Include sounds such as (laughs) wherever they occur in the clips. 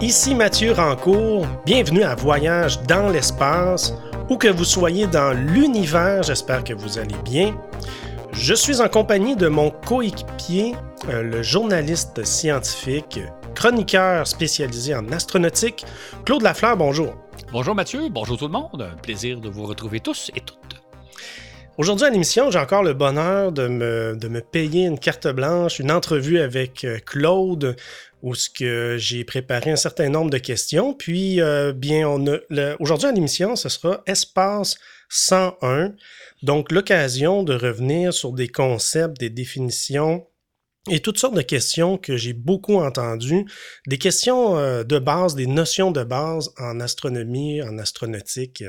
Ici Mathieu Rancourt, bienvenue à Voyage dans l'espace, où que vous soyez dans l'univers, j'espère que vous allez bien. Je suis en compagnie de mon coéquipier, euh, le journaliste scientifique, chroniqueur spécialisé en astronautique, Claude Lafleur, bonjour. Bonjour Mathieu, bonjour tout le monde, un plaisir de vous retrouver tous et toutes. Aujourd'hui à l'émission, j'ai encore le bonheur de me, de me, payer une carte blanche, une entrevue avec euh, Claude, où ce que j'ai préparé un certain nombre de questions. Puis, euh, bien, on aujourd'hui à l'émission, ce sera Espace 101. Donc, l'occasion de revenir sur des concepts, des définitions et toutes sortes de questions que j'ai beaucoup entendues, des questions euh, de base, des notions de base en astronomie, en astronautique,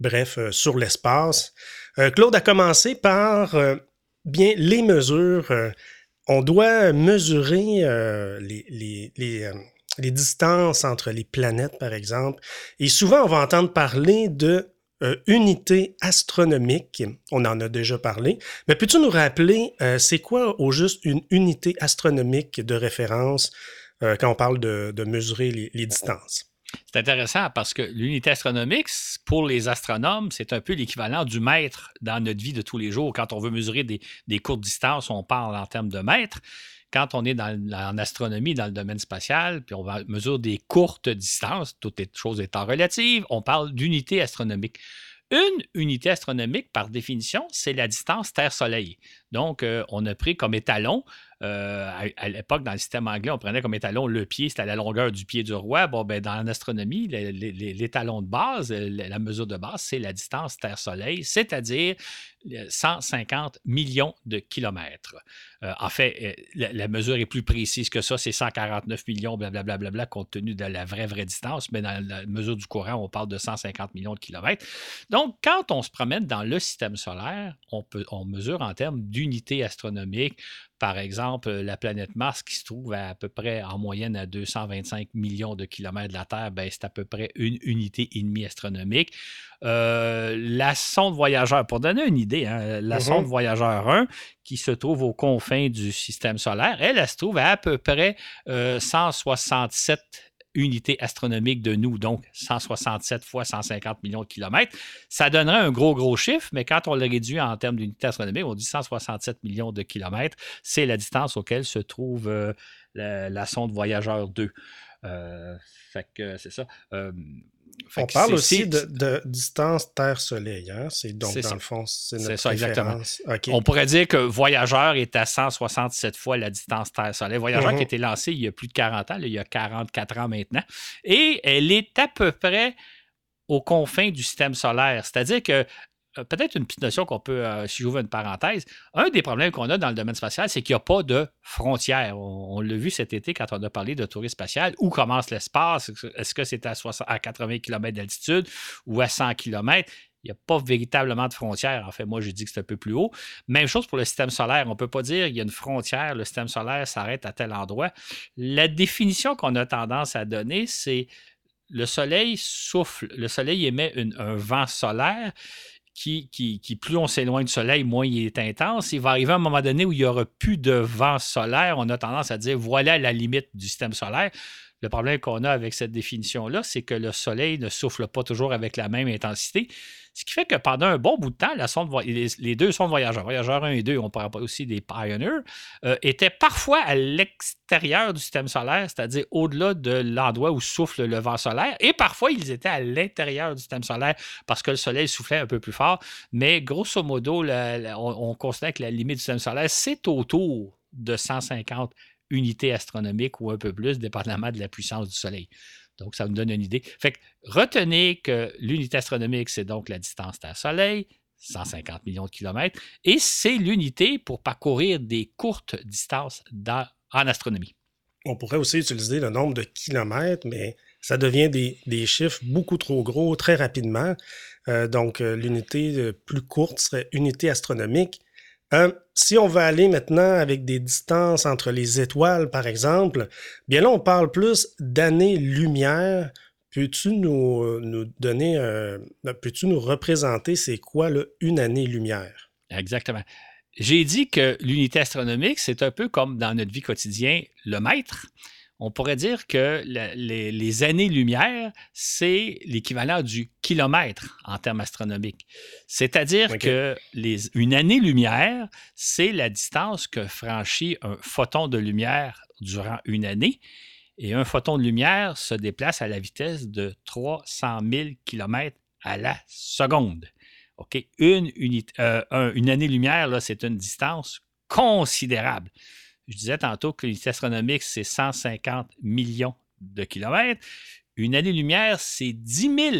bref, sur l'espace. Euh, Claude a commencé par euh, bien les mesures. Euh, on doit mesurer les, les, distances entre les planètes, par exemple. Et souvent, on va entendre parler de unité astronomique. On en a déjà parlé. Mais peux-tu nous rappeler, c'est quoi au juste une unité astronomique de référence quand on parle de mesurer les distances? C'est intéressant parce que l'unité astronomique, pour les astronomes, c'est un peu l'équivalent du mètre dans notre vie de tous les jours. Quand on veut mesurer des, courtes distances, on parle en termes de mètres. Quand on est en astronomie, dans le domaine spatial, puis on va mesurer des courtes distances, toutes les choses étant relatives, on parle d'unité astronomique. Une unité astronomique, par définition, c'est la distance Terre-Soleil. Donc, euh, on a pris comme étalon euh, à, l'époque, dans le système anglais, on prenait comme étalon le pied, c'était la longueur du pied du roi. Bon, ben, dans l'astronomie, l'étalon de base, la mesure de base, c'est la distance Terre-Soleil, c'est-à-dire 150 millions de kilomètres. Euh, en fait, euh, la, mesure est plus précise que ça, c'est 149 millions, blablabla, compte tenu de la vraie, vraie distance, mais dans la mesure du courant, on parle de 150 millions de kilomètres. Donc, quand on se promène dans le système solaire, on, peut, on mesure en termes d'unités astronomiques par exemple, la planète Mars qui se trouve à, peu près en moyenne à 225 millions de kilomètres de la Terre, ben, c'est à peu près une unité et demie astronomique. Euh, la sonde voyageur, pour donner une idée, hein, la mm-hmm. sonde voyageur 1 qui se trouve aux confins du système solaire, elle, elle se trouve à à peu près 167 euh, unité astronomique de nous, donc 167 fois 150 millions de kilomètres. Ça donnerait un gros, gros chiffre, mais quand on le réduit en termes d'unité astronomique, on dit 167 millions de kilomètres. C'est la distance auquel se trouve euh, la, sonde Voyageur 2. Euh, c'est ça. Euh, on parle aussi de, distance Terre-Soleil. Hein? C'est donc, dans le fond, c'est notre ça, exactement. On pourrait dire que Voyageur est à 167 fois la distance Terre-Soleil. Voyageur qui a mhm. été lancé il y a plus de 40 ans, il y a 44 ans maintenant. Et elle est à peu près aux confins du système solaire. C'est-à-dire que peut-être une petite notion qu'on peut, euh, si j'ouvre une parenthèse, un des problèmes qu'on a dans le domaine spatial, c'est qu'il n'y a pas de frontières. On, l'a vu cet été quand on a parlé de tourisme spatial. Où commence l'espace? Est-ce que c'est à, à 80 km d'altitude ou à 100 km? Il n'y a pas véritablement de frontières. En fait, moi, je dis que c'est un peu plus haut. Même chose pour le système solaire. On ne peut pas dire qu'il y a une frontière, le système solaire s'arrête à tel endroit. La définition qu'on a tendance à donner, c'est le Soleil souffle, le Soleil émet un vent solaire qui, plus on s'éloigne du soleil, moins il est intense. Il va arriver un moment donné où il n'y aura plus de vent solaire. On a tendance à dire voilà la limite du système solaire. Le problème qu'on a avec cette définition-là, c'est que le soleil ne souffle pas toujours avec la même intensité. Ce qui fait que pendant un bon bout de temps, les, deux sondes voyageurs, voyageurs 1 et 2, on parle aussi des Pioneers, euh, étaient parfois à l'extérieur du système solaire, c'est-à-dire au-delà de l'endroit où souffle le vent solaire, et parfois ils étaient à l'intérieur du système solaire parce que le soleil soufflait un peu plus fort. Mais grosso modo, on, on considère que la limite du système solaire, c'est autour de 150 unités astronomiques ou un peu plus, dépendamment de la puissance du soleil. Donc, ça nous donne une idée. Fait que retenez que l'unité astronomique, c'est donc la distance Terre-Soleil, 150 millions de kilomètres, et c'est l'unité pour parcourir des courtes distances en astronomie. On pourrait aussi utiliser le nombre de kilomètres, mais ça devient des, chiffres beaucoup trop gros très rapidement. Euh, donc, euh, l'unité plus courte serait unité astronomique. Euh, si on va aller maintenant avec des distances entre les étoiles, par exemple, bien là, on parle plus d'années-lumière. Peux-tu nous, nous, donner, euh, peux-tu nous représenter c'est quoi une année-lumière? Exactement. J'ai dit que l'unité astronomique, c'est un peu comme dans notre vie quotidienne, le mètre. On pourrait dire que les, années-lumière, c'est l'équivalent du kilomètre en termes astronomiques. C'est-à-dire que les, une année-lumière, c'est la distance que franchit un photon de lumière durant une année. Et un photon de lumière se déplace à la vitesse de 300 000 km à la seconde. OK? Une, euh, une année-lumière, c'est une distance considérable. Je disais tantôt que l'unité astronomique, c'est 150 millions de kilomètres. Une année-lumière, c'est 10 000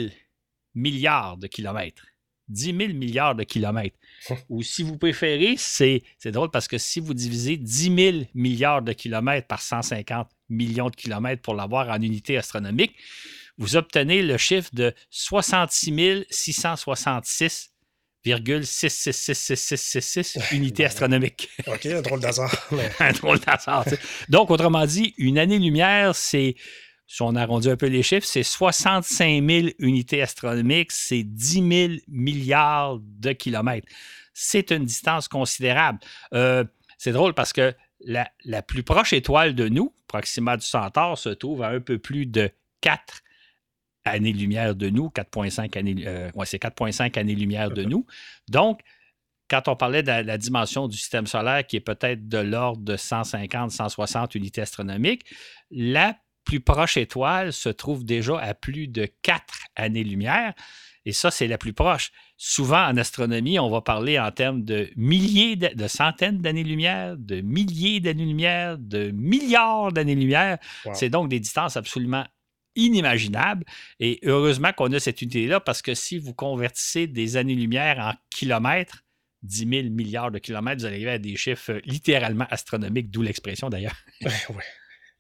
milliards de kilomètres. 10 000 milliards de kilomètres. (laughs) Ou si vous préférez, c'est drôle parce que si vous divisez 10 000 milliards de kilomètres par 150 millions de kilomètres pour l'avoir en unité astronomique, vous obtenez le chiffre de 66 666 66666 unités astronomiques. OK, un drôle d'hasard. (laughs) un drôle d'hasard. Donc, autrement dit, une année-lumière, c'est, si on arrondit un peu les chiffres, c'est 65 000 unités astronomiques, c'est 10 000 milliards de kilomètres. C'est une distance considérable. Euh, c'est drôle parce que la, la, plus proche étoile de nous, Proxima du Centaure, se trouve à un peu plus de 4 années-lumière de nous, 4,5 années, euh, c'est 4,5 années-lumière de nous. Donc, quand on parlait de la, dimension du système solaire qui est peut-être de l'ordre de 150, 160 unités astronomiques, la plus proche étoile se trouve déjà à plus de 4 années-lumière. Et ça, c'est la plus proche. Souvent, en astronomie, on va parler en termes de milliers, de, centaines d'années-lumière, de milliers d'années-lumière, de milliards d'années-lumière. C'est donc des distances absolument inimaginable. Et heureusement qu'on a cette unité-là parce que si vous convertissez des années-lumière en kilomètres, 10 000 milliards de kilomètres, vous allez arriver à des chiffres littéralement astronomiques, d'où l'expression d'ailleurs. oui,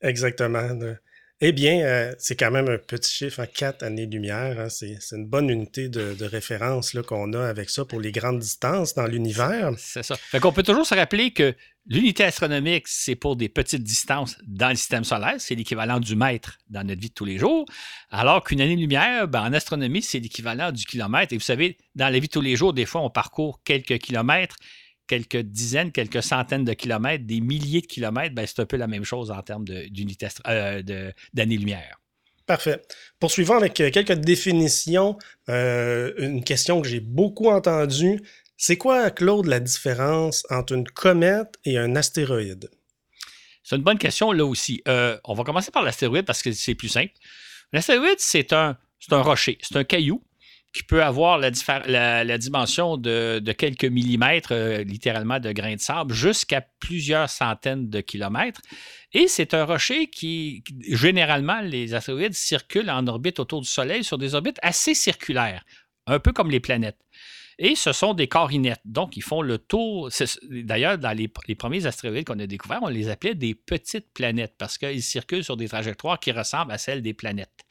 exactement. Eh bien, euh, c'est quand même un petit chiffre, en hein, 4 années-lumière. Hein, c'est une bonne unité de, référence qu'on a avec ça pour les grandes distances dans l'univers. C'est ça. Fait qu'on peut toujours se rappeler que l'unité astronomique, c'est pour des petites distances dans le système solaire. C'est l'équivalent du mètre dans notre vie de tous les jours. Alors qu'une année-lumière, ben, en astronomie, c'est l'équivalent du kilomètre. Et vous savez, dans la vie de tous les jours, des fois, on parcourt quelques kilomètres quelques dizaines, quelques centaines de kilomètres, des milliers de kilomètres, ben, c'est un peu la même chose en termes d'unité euh, d'année-lumière. Parfait. Poursuivons avec euh, quelques définitions. Euh, une question que j'ai beaucoup entendue. C'est quoi, Claude, la différence entre une comète et un astéroïde? C'est une bonne question là aussi. on va commencer par l'astéroïde parce que c'est plus simple. L'astéroïde, c'est un, un rocher, c'est un caillou qui peut avoir la, dimension de, quelques millimètres, euh, littéralement de grains de sable, jusqu'à plusieurs centaines de kilomètres. Et c'est un rocher qui, généralement, les astéroïdes circulent en orbite autour du Soleil sur des orbites assez circulaires, un peu comme les planètes. Et ce sont des corps inertes. Donc, ils font le tour. D'ailleurs, dans les, les, premiers astéroïdes qu'on a découverts, on les appelait des petites planètes parce qu'ils circulent sur des trajectoires qui ressemblent à celles des planètes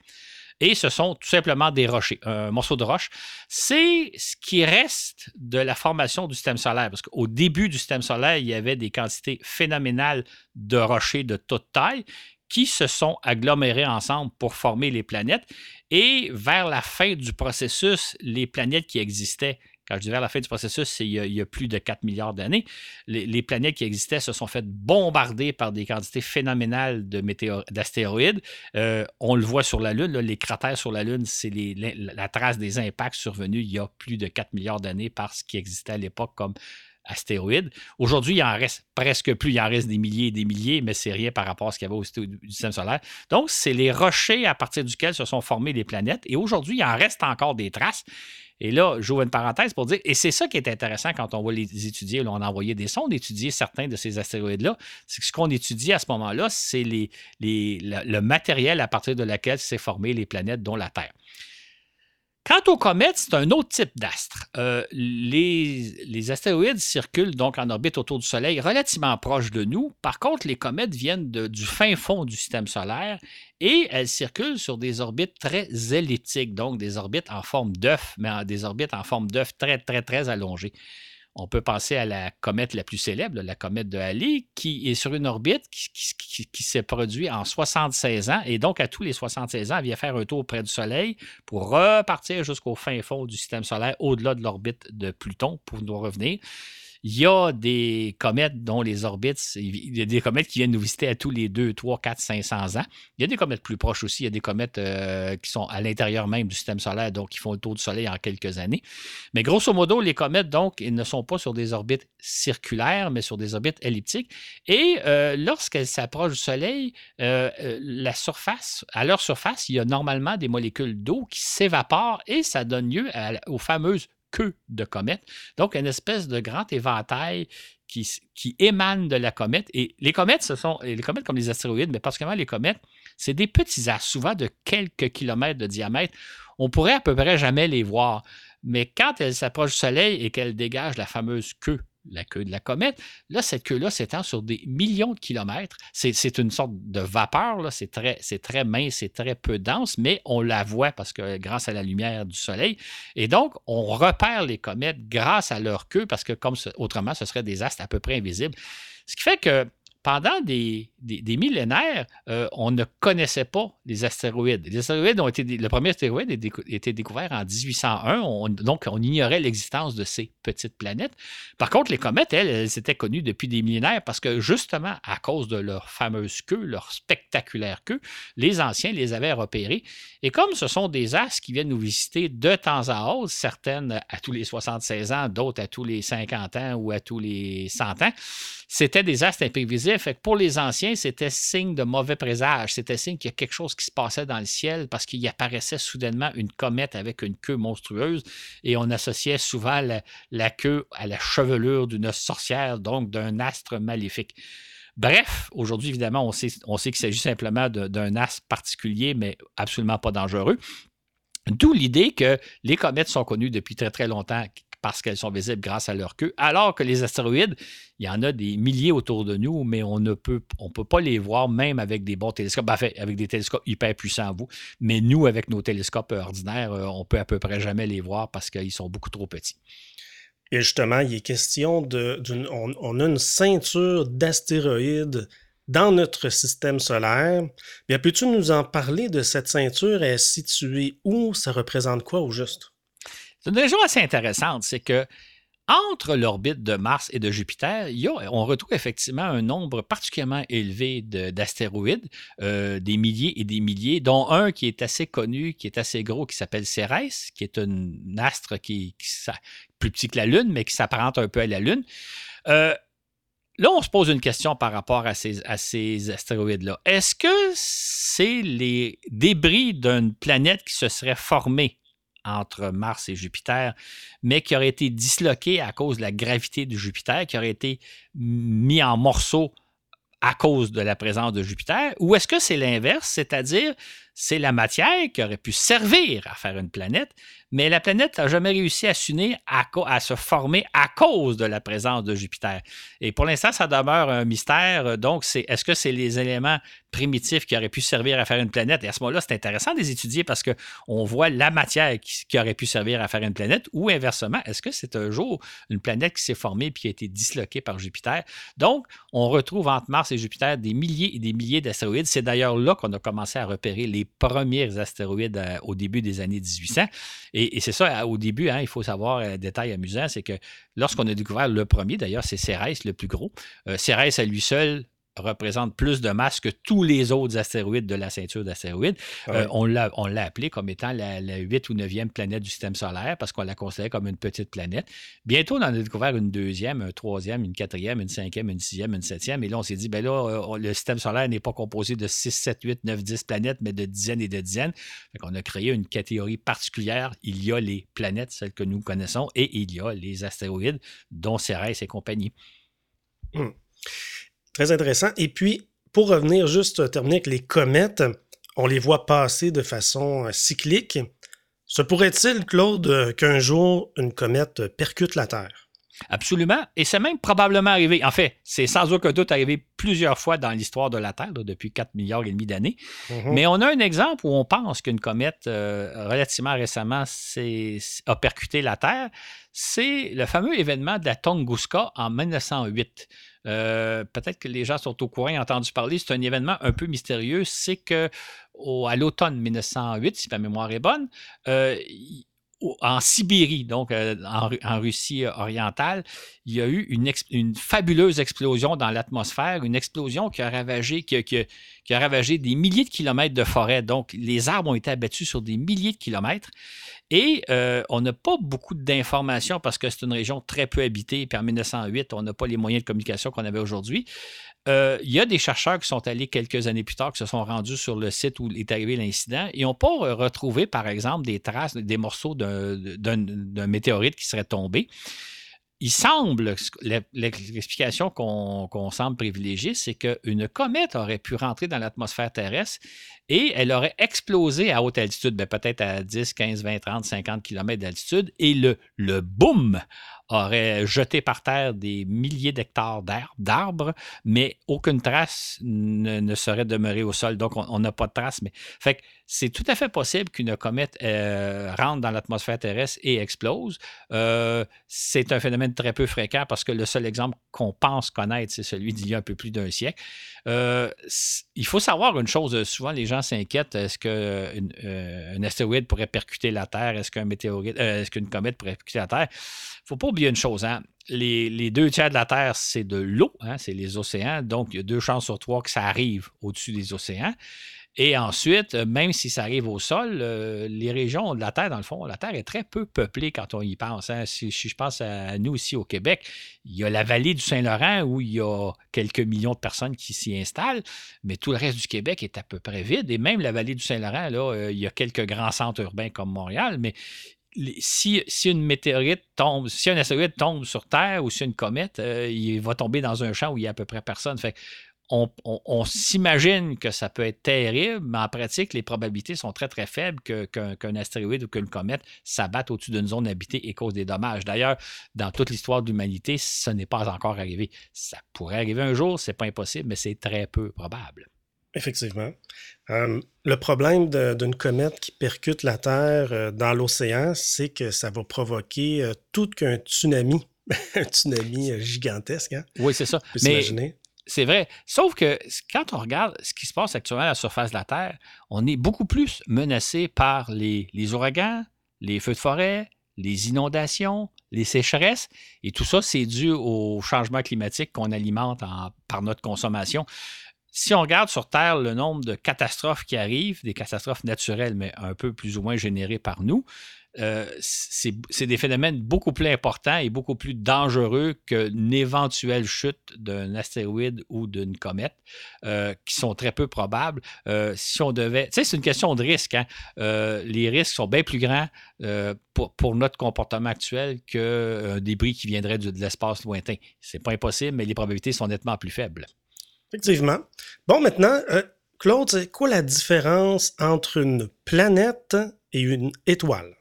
et ce sont tout simplement des rochers, un morceau de roche. C'est ce qui reste de la formation du système solaire, parce qu'au début du système solaire, il y avait des quantités phénoménales de rochers de toute taille qui se sont agglomérés ensemble pour former les planètes. Et vers la fin du processus, les planètes qui existaient quand je dis vers la fin du processus, c'est il, y a plus de 4 milliards d'années. Les, planètes qui existaient se sont faites bombarder par des quantités phénoménales d'astéroïdes. Euh, on le voit sur la Lune, les cratères sur la Lune, c'est la trace des impacts survenus il y a plus de 4 milliards d'années par ce qui existait à l'époque comme astéroïdes. Aujourd'hui, il en reste presque plus, il en reste des milliers et des milliers, mais c'est rien par rapport à ce qu'il y avait au système solaire. Donc, c'est les rochers à partir duquel se sont formées les planètes. Et aujourd'hui, il en reste encore des traces. Et là, j'ouvre une parenthèse pour dire, et c'est ça qui est intéressant quand on va les étudier. Là, on a envoyé des sondes étudier certains de ces astéroïdes-là. C'est que ce qu'on étudie à ce moment-là, c'est le, matériel à partir de lequel s'est formé les planètes, dont la Terre. Quant aux comètes, c'est un autre type d'astre. Euh, les, astéroïdes circulent donc en orbite autour du Soleil relativement proche de nous. Par contre, les comètes viennent du fin fond du système solaire et elles circulent sur des orbites très elliptiques, donc des orbites en forme d'œuf, mais des orbites en forme d'œuf très, très, très allongées. On peut penser à la comète la plus célèbre, la comète de Halley, qui est sur une orbite qui, s'est produite en 76 ans. Et donc, à tous les 76 ans, elle vient faire un tour près du Soleil pour repartir jusqu'au fin fond du système solaire, au-delà de l'orbite de Pluton, pour nous revenir. Il y a des comètes dont les orbites, il y a des comètes qui viennent nous visiter à tous les 2, 3, 4, 500 ans. Il y a des comètes plus proches aussi. Il y a des comètes euh, qui sont à l'intérieur même du système solaire, donc qui font le tour du Soleil en quelques années. Mais grosso modo, les comètes, donc, ils ne sont pas sur des orbites circulaires, mais sur des orbites elliptiques. Et euh, lorsqu'elles s'approchent du Soleil, euh, la surface, à leur surface, il y a normalement des molécules d'eau qui s'évaporent et ça donne lieu aux fameuses queue de comète. Donc, une espèce de grand éventail qui, émane de la comète. Et les comètes, ce sont les comètes comme les astéroïdes, mais particulièrement les comètes, c'est des petits astres, souvent de quelques kilomètres de diamètre. On pourrait à peu près jamais les voir. Mais quand elles s'approchent du Soleil et qu'elles dégagent la fameuse queue la queue de la comète. Là, cette queue-là s'étend sur des millions de kilomètres. C'est une sorte de vapeur, c'est très, mince, c'est très peu dense, mais on la voit parce que grâce à la lumière du Soleil. Et donc, on repère les comètes grâce à leur queue parce que comme autrement, ce serait des astres à peu près invisibles. Ce qui fait que pendant des, millénaires, euh, on ne connaissait pas les astéroïdes. Les astéroïdes ont été. Le premier astéroïde a été découvert en 1801, donc on ignorait l'existence de ces petites planètes. Par contre, les comètes, elles, elles étaient connues depuis des millénaires parce que justement, à cause de leur fameuse queue, leur spectaculaire queue, les anciens les avaient repérées. Et comme ce sont des astres qui viennent nous visiter de temps à autre, certaines à tous les 76 ans, d'autres à tous les 50 ans ou à tous les 100 ans, c'était des astres imprévisibles. Fait pour les anciens, c'était signe de mauvais présage. C'était signe qu'il y a quelque chose qui se passait dans le ciel parce qu'il apparaissait soudainement une comète avec une queue monstrueuse et on associait souvent la, queue à la chevelure d'une sorcière, donc d'un astre maléfique. Bref, aujourd'hui, évidemment, on sait, on sait qu'il s'agit simplement d'un astre particulier, mais absolument pas dangereux. D'où l'idée que les comètes sont connues depuis très très longtemps parce qu'elles sont visibles grâce à leur queue, alors que les astéroïdes, il y en a des milliers autour de nous, mais on ne peut, pas les voir même avec des bons télescopes, fait, avec des télescopes hyper puissants, vous. Mais nous, avec nos télescopes ordinaires, euh, on peut à peu près jamais les voir parce qu'ils sont beaucoup trop petits. Et justement, il est question de. On, on, a une ceinture d'astéroïdes dans notre système solaire. Bien, peux-tu nous en parler de cette ceinture? Elle est située où? Ça représente quoi au juste? C'est une région assez intéressante, c'est que entre l'orbite de Mars et de Jupiter, on retrouve effectivement un nombre particulièrement élevé d'astéroïdes, euh, des milliers et des milliers, dont un qui est assez connu, qui est assez gros, qui s'appelle Cérès, qui est un astre qui, est plus petit que la Lune, mais qui s'apparente un peu à la Lune. Euh, là, on se pose une question par rapport à ces, à ces astéroïdes-là. Est-ce que c'est les débris d'une planète qui se serait formée entre Mars et Jupiter, mais qui aurait été disloqué à cause de la gravité de Jupiter, qui aurait été mis en morceaux à cause de la présence de Jupiter, ou est-ce que c'est l'inverse, c'est-à-dire c'est la matière qui aurait pu servir à faire une planète, mais la planète n'a jamais réussi à s'unir, à, se former à cause de la présence de Jupiter. Et pour l'instant, ça demeure un mystère. Donc, est-ce que c'est les éléments primitifs qui auraient pu servir à faire une planète? Et à ce moment-là, c'est intéressant de les étudier parce qu'on voit la matière qui, aurait pu servir à faire une planète, ou inversement, est-ce que c'est un jour une planète qui s'est formée et qui a été disloquée par Jupiter? Donc, on retrouve entre Mars et Jupiter des milliers et des milliers d'astéroïdes. C'est d'ailleurs là qu'on a commencé à repérer les premiers astéroïdes euh, au début des années 1800. Et, c'est ça, au début, hein, il faut savoir un détail amusant, c'est que lorsqu'on a découvert le premier, d'ailleurs, c'est Cérès le plus gros. Euh, Cérès à lui seul représente plus de masse que tous les autres astéroïdes de la ceinture d'astéroïdes. Euh, on l'a appelé comme étant la, la 8 ou 9e planète du système solaire parce qu'on la considérait comme une petite planète. Bientôt, on en a découvert une deuxième, un troisième, une quatrième, une cinquième, une sixième, une septième. Et là, on s'est dit, ben là, euh, le système solaire n'est pas composé de 6, 7, 8, 9, 10 planètes, mais de dizaines et de dizaines. On a créé une catégorie particulière. Il y a les planètes, celles que nous connaissons, et il y a les astéroïdes, dont Cérès et compagnie. Hum. Très intéressant. Et puis, pour revenir juste terminer avec les comètes, on les voit passer de façon euh, cyclique. Se pourrait-il, Claude, euh, qu'un jour, une comète percute la Terre? Absolument. Et c'est même probablement arrivé. En fait, c'est sans aucun doute arrivé plusieurs fois dans l'histoire de la Terre, depuis 4 milliards et demi d'années. Mm-hmm. Mais on a un exemple où on pense qu'une comète euh, relativement récemment a percuté la Terre. C'est le fameux événement de la Tunguska en 1908. Euh, peut-être que les gens sont au courant et ont entendu parler. C'est un événement un peu mystérieux. C'est que à l'automne 1908, si ma mémoire est bonne, euh, en Sibérie, donc euh, en, Russie orientale, il y a eu une, fabuleuse explosion dans l'atmosphère, une explosion qui a, ravagé, qui, a ravagé des milliers de kilomètres de forêt. Donc, les arbres ont été abattus sur des milliers de kilomètres. Et euh, on n'a pas beaucoup d'informations parce que c'est une région très peu habitée. Puis en 1908, on n'a pas les moyens de communication qu'on avait aujourd'hui. Euh, il y a des chercheurs qui sont allés quelques années plus tard, qui se sont rendus sur le site où est arrivé l'incident et n'ont pas retrouvé, par exemple, des traces, des morceaux d'un météorite qui serait tombé. Il semble, l'explication qu'on semble privilégier, c'est qu'une comète aurait pu rentrer dans l'atmosphère terrestre et elle aurait explosé à haute altitude, ben, peut-être à 10, 15, 20, 30, 50 km d'altitude, et le, le boom aurait jeté par terre des milliers d'hectares d'arbres, mais aucune trace ne, serait demeurée au sol. Donc, on n'a pas de trace. Mais... Fait c'est tout à fait possible qu'une comète euh, rentre dans l'atmosphère terrestre et explose. Euh, c'est un phénomène très peu fréquent parce que le seul exemple qu'on pense connaître, c'est celui d'il y a un peu plus d'un siècle. Euh, il faut savoir une chose, souvent les gens s'inquiètent, est-ce qu'un astéroïde pourrait percuter la Terre, est-ce qu'un météorite, est-ce qu'une comète pourrait percuter la Terre? Il ne faut pas oublier une chose, hein? les, deux tiers de la Terre, c'est de l'eau, hein, c'est les océans, donc il y a deux chances sur trois que ça arrive au-dessus des océans. Et ensuite, euh, même si ça arrive au sol, euh, les régions de la Terre, dans le fond, la Terre est très peu peuplée quand on y pense. Hein. Si, je pense à nous ici au Québec, il y a la vallée du Saint-Laurent où il y a quelques millions de personnes qui s'y installent, mais tout le reste du Québec est à peu près vide. Et même la vallée du Saint-Laurent, là, euh, il y a quelques grands centres urbains comme Montréal, mais si, une météorite tombe, si un astéroïde tombe sur Terre ou si une comète, il va tomber dans un champ où il y a à peu près personne. On, s'imagine que ça peut être terrible, mais en pratique, les probabilités sont très, très faibles qu'un astéroïde ou qu'une comète s'abatte au-dessus d'une zone habitée et cause des dommages. D'ailleurs, dans toute l'histoire de l'humanité, ce n'est pas encore arrivé. Ça pourrait arriver un jour, c'est pas impossible, mais c'est très peu probable. Effectivement. Euh, le problème d'une comète qui percute la Terre euh, dans l'océan, c'est que ça va provoquer euh, tout qu'un tsunami. (laughs) un tsunami gigantesque. Hein? Oui, c'est ça. Mais c'est vrai. Sauf que quand on regarde ce qui se passe actuellement à la surface de la Terre, on est beaucoup plus menacé par les, ouragans, les feux de forêt, les inondations, les sécheresses. Et tout ça, c'est dû au changement climatique qu'on alimente par notre consommation. Si on regarde sur Terre le nombre de catastrophes qui arrivent, des catastrophes naturelles, mais un peu plus ou moins générées par nous, euh, c'est des phénomènes beaucoup plus importants et beaucoup plus dangereux qu'une éventuelle chute d'un astéroïde ou d'une comète, euh, qui sont très peu probables. Euh, si on devait. Tu sais, c'est une question de risque. Hein. les risques sont bien plus grands pour, notre comportement actuel qu'un débris qui viendrait de, l'espace lointain. C'est pas impossible, mais les probabilités sont nettement plus faibles. Effectivement. Bon, maintenant, Claude, c'est quoi la différence entre une planète et une étoile?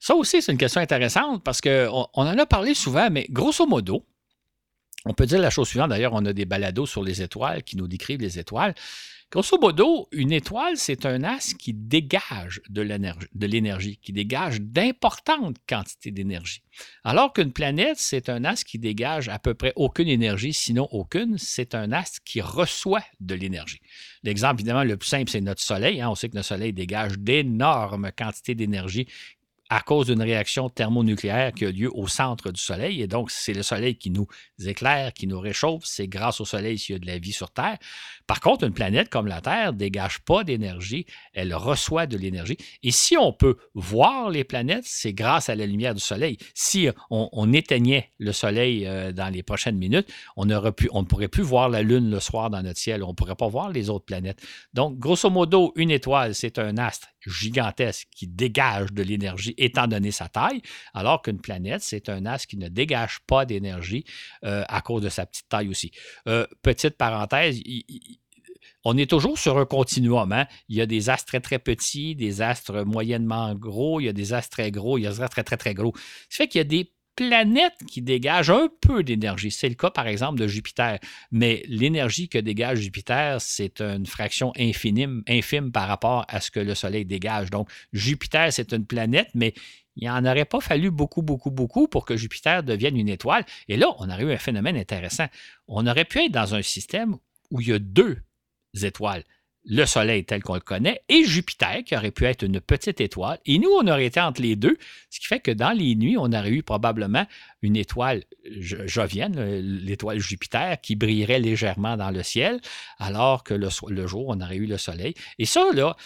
Ça aussi, c'est une question intéressante parce qu'on on en a parlé souvent, mais grosso modo, on peut dire la chose suivante. D'ailleurs, on a des balados sur les étoiles qui nous décrivent les étoiles. Grosso modo, une étoile, c'est un astre qui dégage de l'énergie, qui dégage d'importantes quantités d'énergie. Alors qu'une planète, c'est un astre qui dégage à peu près aucune énergie, sinon aucune. C'est un astre qui reçoit de l'énergie. L'exemple, évidemment, le plus simple, c'est notre Soleil. Hein. On sait que notre Soleil dégage d'énormes quantités d'énergie à cause d'une réaction thermonucléaire qui a lieu au centre du Soleil. Et donc, c'est le Soleil qui nous éclaire, qui nous réchauffe. C'est grâce au Soleil s'il y a de la vie sur Terre. Par contre, une planète comme la Terre ne dégage pas d'énergie, elle reçoit de l'énergie. Et si on peut voir les planètes, c'est grâce à la lumière du Soleil. Si on, éteignait le Soleil euh, dans les prochaines minutes, on, on ne pourrait plus voir la Lune le soir dans notre ciel. On ne pourrait pas voir les autres planètes. Donc, grosso modo, une étoile, c'est un astre gigantesque qui dégage de l'énergie étant donné sa taille, alors qu'une planète, c'est un astre qui ne dégage pas d'énergie euh, à cause de sa petite taille aussi. Euh, petite parenthèse, on est toujours sur un continuum. Hein. Il y a des astres très, très petits, des astres moyennement gros, il y a des astres très gros, il y a des astres très, très, très gros. Ce fait qu'il y a des planète qui dégage un peu d'énergie. C'est le cas, par exemple, de Jupiter. Mais l'énergie que dégage Jupiter, c'est une fraction infime, par rapport à ce que le Soleil dégage. Donc, Jupiter, c'est une planète, mais il n'en aurait pas fallu beaucoup, beaucoup, beaucoup pour que Jupiter devienne une étoile. Et là, on aurait eu un phénomène intéressant. On aurait pu être dans un système où il y a deux étoiles. Le Soleil tel qu'on le connaît, et Jupiter, qui aurait pu être une petite étoile. Et nous, on aurait été entre les deux, ce qui fait que dans les nuits, on aurait eu probablement une étoile jovienne, l'étoile Jupiter, qui brillerait légèrement dans le ciel, alors que le, jour, on aurait eu le Soleil. Et ça, là,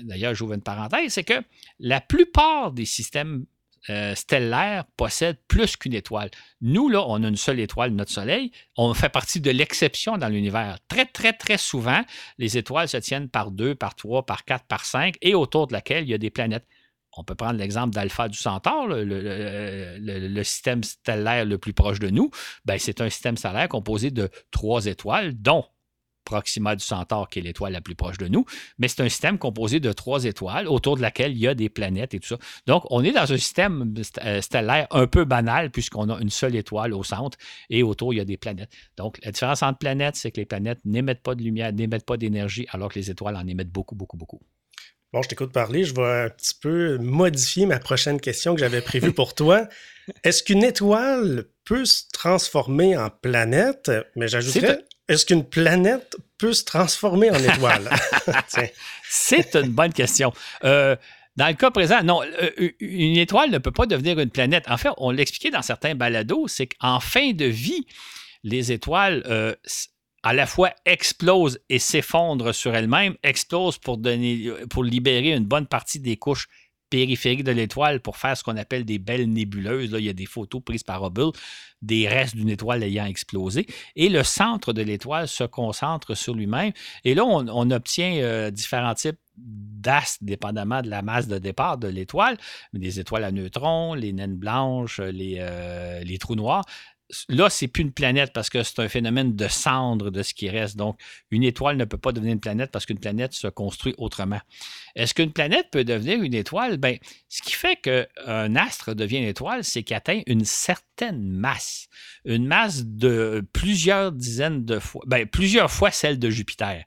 d'ailleurs, j'ouvre une parenthèse, c'est que la plupart des systèmes euh, stellaire possède plus qu'une étoile. Nous, là, on a une seule étoile, notre Soleil. On fait partie de l'exception dans l'univers. Très, très, très souvent, les étoiles se tiennent par deux, par trois, par quatre, par cinq, et autour de laquelle il y a des planètes. On peut prendre l'exemple d'Alpha du Centaure, le, système stellaire le plus proche de nous. Ben, c'est un système stellaire composé de trois étoiles, dont Proxima du Centaure, qui est l'étoile la plus proche de nous, mais c'est un système composé de trois étoiles autour de laquelle il y a des planètes et tout ça. Donc, on est dans un système euh, stellaire un peu banal puisqu'on a une seule étoile au centre et autour, il y a des planètes. Donc, la différence entre planètes, c'est que les planètes n'émettent pas de lumière, n'émettent pas d'énergie, alors que les étoiles en émettent beaucoup, beaucoup, beaucoup. Bon, je t'écoute parler. Je vais un petit peu modifier ma prochaine question que j'avais prévue pour toi. (laughs) Est-ce qu'une étoile peut se transformer en planète? Mais j'ajouterais, est-ce qu'une planète peut se transformer en étoile? (laughs) (laughs) C'est une bonne question. Euh, dans le cas présent, non, euh, une étoile ne peut pas devenir une planète. En fait, on l'expliquait dans certains balados, c'est qu'en fin de vie, les étoiles euh, à la fois explosent et s'effondrent sur elles-mêmes, explosent pour, donner, pour libérer une bonne partie des couches périphérique de l'étoile pour faire ce qu'on appelle des belles nébuleuses. Là, il y a des photos prises par Hubble des restes d'une étoile ayant explosé. Et le centre de l'étoile se concentre sur lui-même. Et là, on, obtient euh, différents types d'astres, dépendamment de la masse de départ de l'étoile, des étoiles à neutrons, les naines blanches, les, euh, les trous noirs là, c'est plus une planète parce que c'est un phénomène de cendre de ce qui reste. Donc, une étoile ne peut pas devenir une planète parce qu'une planète se construit autrement. Est-ce qu'une planète peut devenir une étoile? Bien, ce qui fait qu'un astre devient une étoile, c'est qu'il atteint une certaine masse. Une masse de plusieurs dizaines de fois, bien, plusieurs fois celle de Jupiter.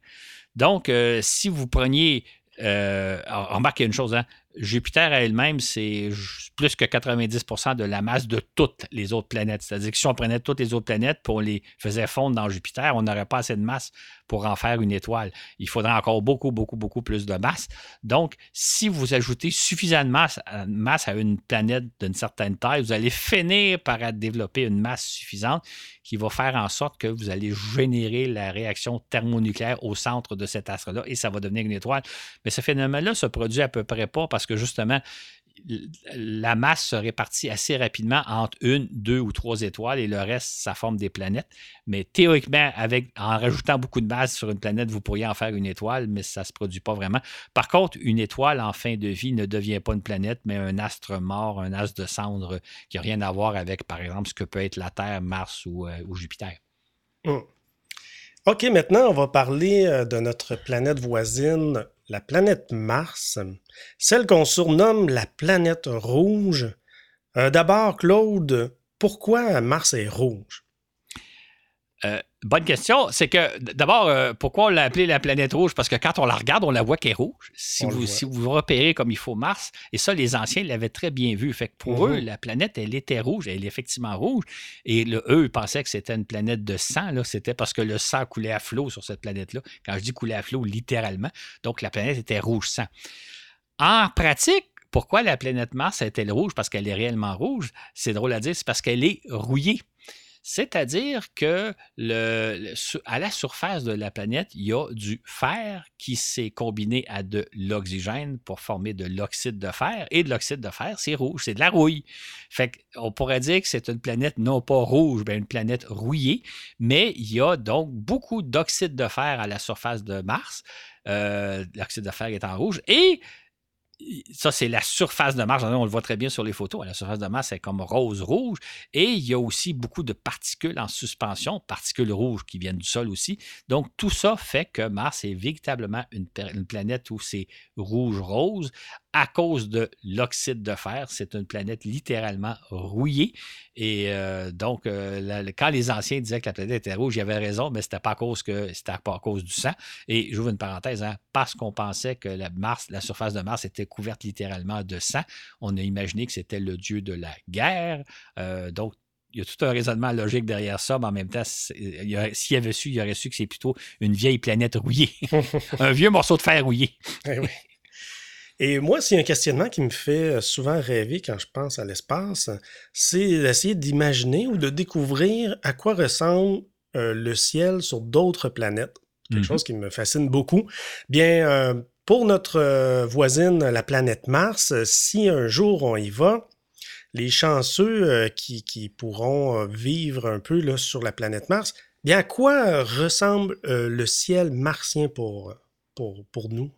Donc, euh, si vous preniez euh, remarquez une chose, hein, Jupiter à elle-même, c'est plus que 90% de la masse de toutes les autres planètes. C'est-à-dire que si on prenait toutes les autres planètes pour les faisait fondre dans Jupiter, on n'aurait pas assez de masse pour en faire une étoile. Il faudrait encore beaucoup, beaucoup, beaucoup plus de masse. Donc, si vous ajoutez suffisamment de masse à une planète d'une certaine taille, vous allez finir par développer une masse suffisante qui va faire en sorte que vous allez générer la réaction thermonucléaire au centre de cet astre-là et ça va devenir une étoile. Mais ce phénomène-là se produit à peu près pas parce que justement, la masse se répartit assez rapidement entre une, deux ou trois étoiles et le reste, ça forme des planètes. Mais théoriquement, en rajoutant beaucoup de masse sur une planète, vous pourriez en faire une étoile, mais ça ne se produit pas vraiment. Par contre, une étoile en fin de vie ne devient pas une planète, mais un astre mort, un astre de cendre qui n'a rien à voir avec, par exemple, ce que peut être la Terre, Mars ou, euh, Jupiter. Hum. OK, maintenant, on va parler euh, de notre planète voisine, la planète Mars, celle qu'on surnomme la planète rouge. Euh, d'abord, Claude, pourquoi Mars est rouge? Bonne question. C'est que, d'abord, euh, pourquoi on l'a appelée la planète rouge? Parce que quand on la regarde, on la voit qu'elle est rouge. Si vous, si vous repérez comme il faut Mars, et ça, les anciens l'avaient très bien vu. Fait que pour eux, mhm. la planète, elle était rouge. Elle est effectivement rouge. Et eux, ils pensaient que c'était une planète de sang. C'était parce que le sang coulait à flot sur cette planète-là. Quand je dis couler à flot, littéralement. Donc, la planète était rouge sang. En pratique, pourquoi la planète Mars est-elle rouge? Parce qu'elle est réellement rouge. C'est drôle à dire, c'est parce qu'elle est rouillée. C'est-à-dire que à la surface de la planète, il y a du fer qui s'est combiné à de l'oxygène pour former de l'oxyde de fer. Et de l'oxyde de fer, c'est rouge, c'est de la rouille. Fait on pourrait dire que c'est une planète non pas rouge, mais une planète rouillée, mais il y a donc beaucoup d'oxyde de fer à la surface de Mars. Euh, l'oxyde de fer est en rouge. Et ça, c'est la surface de Mars. On le voit très bien sur les photos. La surface de Mars, c'est comme rose-rouge. Et il y a aussi beaucoup de particules en suspension, particules rouges qui viennent du sol aussi. Donc, tout ça fait que Mars est véritablement une, une planète où c'est rouge-rose à cause de l'oxyde de fer. C'est une planète littéralement rouillée. Et euh, donc, euh, quand les anciens disaient que la planète était rouge, il y avait raison, mais c'était pas à cause que c'était pas à cause du sang. Et j'ouvre une parenthèse, hein, parce qu'on pensait que la, Mars, la surface de Mars était couverte littéralement de sang, on a imaginé que c'était le dieu de la guerre. Euh, donc, il y a tout un raisonnement logique derrière ça, mais en même temps, s'il avait su, il aurait su que c'est plutôt une vieille planète rouillée. (laughs) un vieux morceau de fer rouillé. Eh Et moi, c'est un questionnement qui me fait souvent rêver quand je pense à l'espace, c'est d'essayer d'imaginer ou de découvrir à quoi ressemble euh, le ciel sur d'autres planètes. Quelque mm-hmm. chose qui me fascine beaucoup. Bien, euh, pour notre euh, voisine, la planète Mars, si un jour on y va, les chanceux qui, pourront vivre un peu là, sur la planète Mars, bien à quoi ressemble le ciel martien pour, pour, pour nous,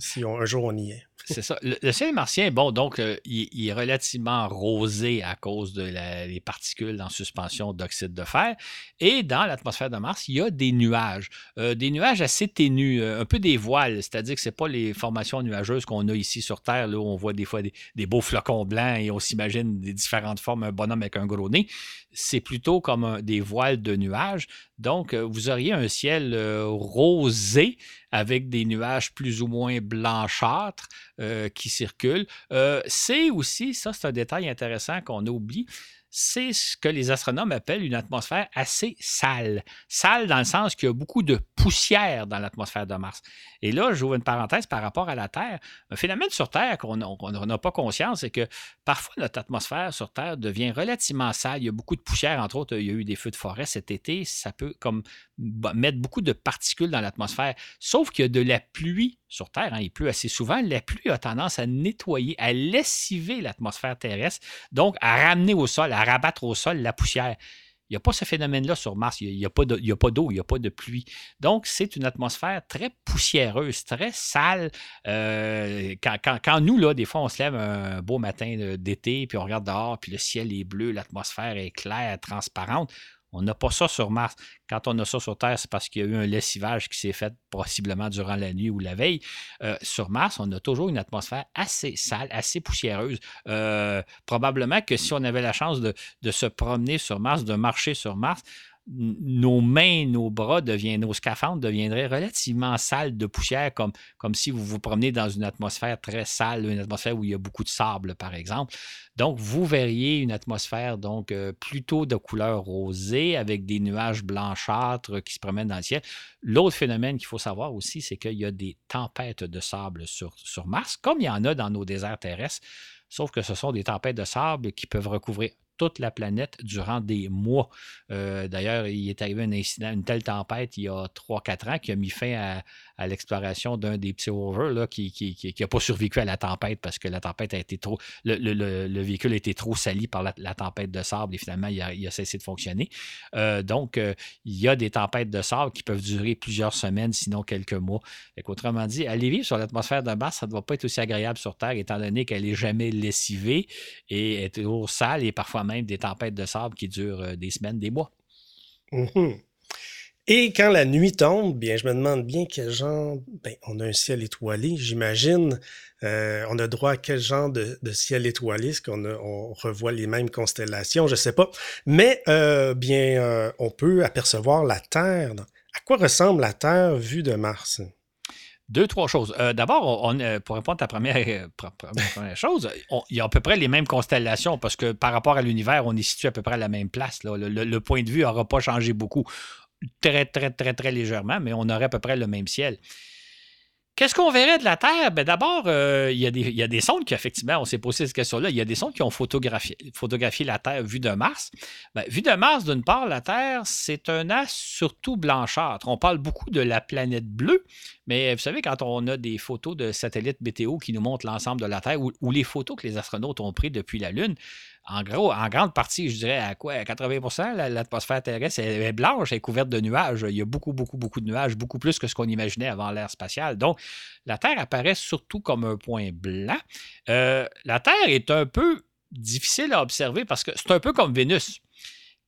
si un jour on y est? C'est ça. Le, ciel martien, bon, donc, euh, il, est relativement rosé à cause de les particules en suspension d'oxyde de fer. Et dans l'atmosphère de Mars, il y a des nuages. Euh, des nuages assez ténus, euh, un peu des voiles, c'est-à-dire que ce pas les formations nuageuses qu'on a ici sur Terre, où on voit des fois des, beaux flocons blancs et on s'imagine des différentes formes, un bonhomme avec un gros nez. C'est plutôt comme des voiles de nuages. Donc, vous auriez un ciel rosé avec des nuages plus ou moins blanchâtres. Euh, qui circulent. Euh, c'est aussi, ça c'est un détail intéressant qu'on oublie, c'est ce que les astronomes appellent une atmosphère assez sale. Sale dans le sens qu'il y a beaucoup de poussière dans l'atmosphère de Mars. Et là, j'ouvre une parenthèse par rapport à la Terre. Un phénomène sur Terre qu'on n'a pas conscience, c'est que parfois notre atmosphère sur Terre devient relativement sale. Il y a beaucoup de poussière, entre autres, il y a eu des feux de forêt cet été. Ça peut comme mettre beaucoup de particules dans l'atmosphère. Sauf qu'il y a de la pluie sur Terre, hein, il pleut assez souvent. La pluie a tendance à nettoyer, à lessiver l'atmosphère terrestre, donc à ramener au sol, à rabattre au sol la poussière. Il n'y a pas ce phénomène-là sur Mars. Il n'y a, pas d'eau, il n'y a pas de pluie. Donc, c'est une atmosphère très poussiéreuse, très sale. Euh, quand, nous, là, des fois, on se lève un beau matin d'été, puis on regarde dehors, puis le ciel est bleu, l'atmosphère est claire, transparente. On n'a pas ça sur Mars. Quand on a ça sur Terre, c'est parce qu'il y a eu un lessivage qui s'est fait possiblement durant la nuit ou la veille. Euh, sur Mars, on a toujours une atmosphère assez sale, assez poussiéreuse. Euh, probablement que si on avait la chance de, de se promener sur Mars, de marcher sur Mars, nos mains, nos bras deviennent, nos scaphandres deviendraient relativement sales de poussière, comme, si vous vous promenez dans une atmosphère très sale, une atmosphère où il y a beaucoup de sable, par exemple. Donc, vous verriez une atmosphère donc euh, plutôt de couleur rosée avec des nuages blanchâtres qui se promènent dans le ciel. L'autre phénomène qu'il faut savoir aussi, c'est qu'il y a des tempêtes de sable sur, sur Mars, comme il y en a dans nos déserts terrestres. Sauf que ce sont des tempêtes de sable qui peuvent recouvrir toute la planète durant des mois. Euh, d'ailleurs, il est arrivé un incident, une telle tempête il y a 3-4 ans qui a mis fin à, l'exploration d'un des petits rovers là, qui n'a pas survécu à la tempête parce que la tempête a été trop. Le, véhicule a été trop sali par la, tempête de sable et finalement, il a, cessé de fonctionner. Euh, donc, euh, il y a des tempêtes de sable qui peuvent durer plusieurs semaines, sinon quelques mois. autrement dit, aller vivre sur l'atmosphère de Mars, ça ne doit pas être aussi agréable sur Terre, étant donné qu'elle n'est jamais lessivée et est toujours sale et parfois même des tempêtes de sable qui durent euh, des semaines, des mois. Mm-hmm. Et quand la nuit tombe, bien, je me demande bien quel genre. Ben, on a un ciel étoilé, j'imagine. Euh, on a droit à quel genre de, ciel étoilé, est-ce qu'on on revoit les mêmes constellations, je sais pas. Mais euh, bien, on peut apercevoir la Terre. À quoi ressemble la Terre vue de Mars? Deux, trois choses. D'abord, on, pour répondre à ta première, (laughs) chose, il y a à peu près les mêmes constellations parce que par rapport à l'univers, on est situé à peu près à la même place. Le, le, point de vue n'aura pas changé beaucoup très, très, très, très légèrement, mais on aurait à peu près le même ciel. Qu'est-ce qu'on verrait de la Terre? Ben D'abord, euh, il, y a des sondes qui, effectivement, on s'est posé cette question-là, il y a des sondes qui ont photographié, la Terre vue de Mars. Ben, vue de Mars, d'une part, la Terre, c'est un as surtout blanchâtre. On parle beaucoup de la planète bleue, mais vous savez, quand on a des photos de satellites météo qui nous montrent l'ensemble de la Terre ou les photos que les astronautes ont prises depuis la Lune, en gros, en grande partie, je dirais à quoi? À 80% l'atmosphère terrestre est blanche, elle est couverte de nuages. Il y a beaucoup, beaucoup, beaucoup de nuages, beaucoup plus que ce qu'on imaginait avant l'ère spatiale. Donc, la Terre apparaît surtout comme un point blanc. Euh, la Terre est un peu difficile à observer parce que c'est un peu comme Vénus.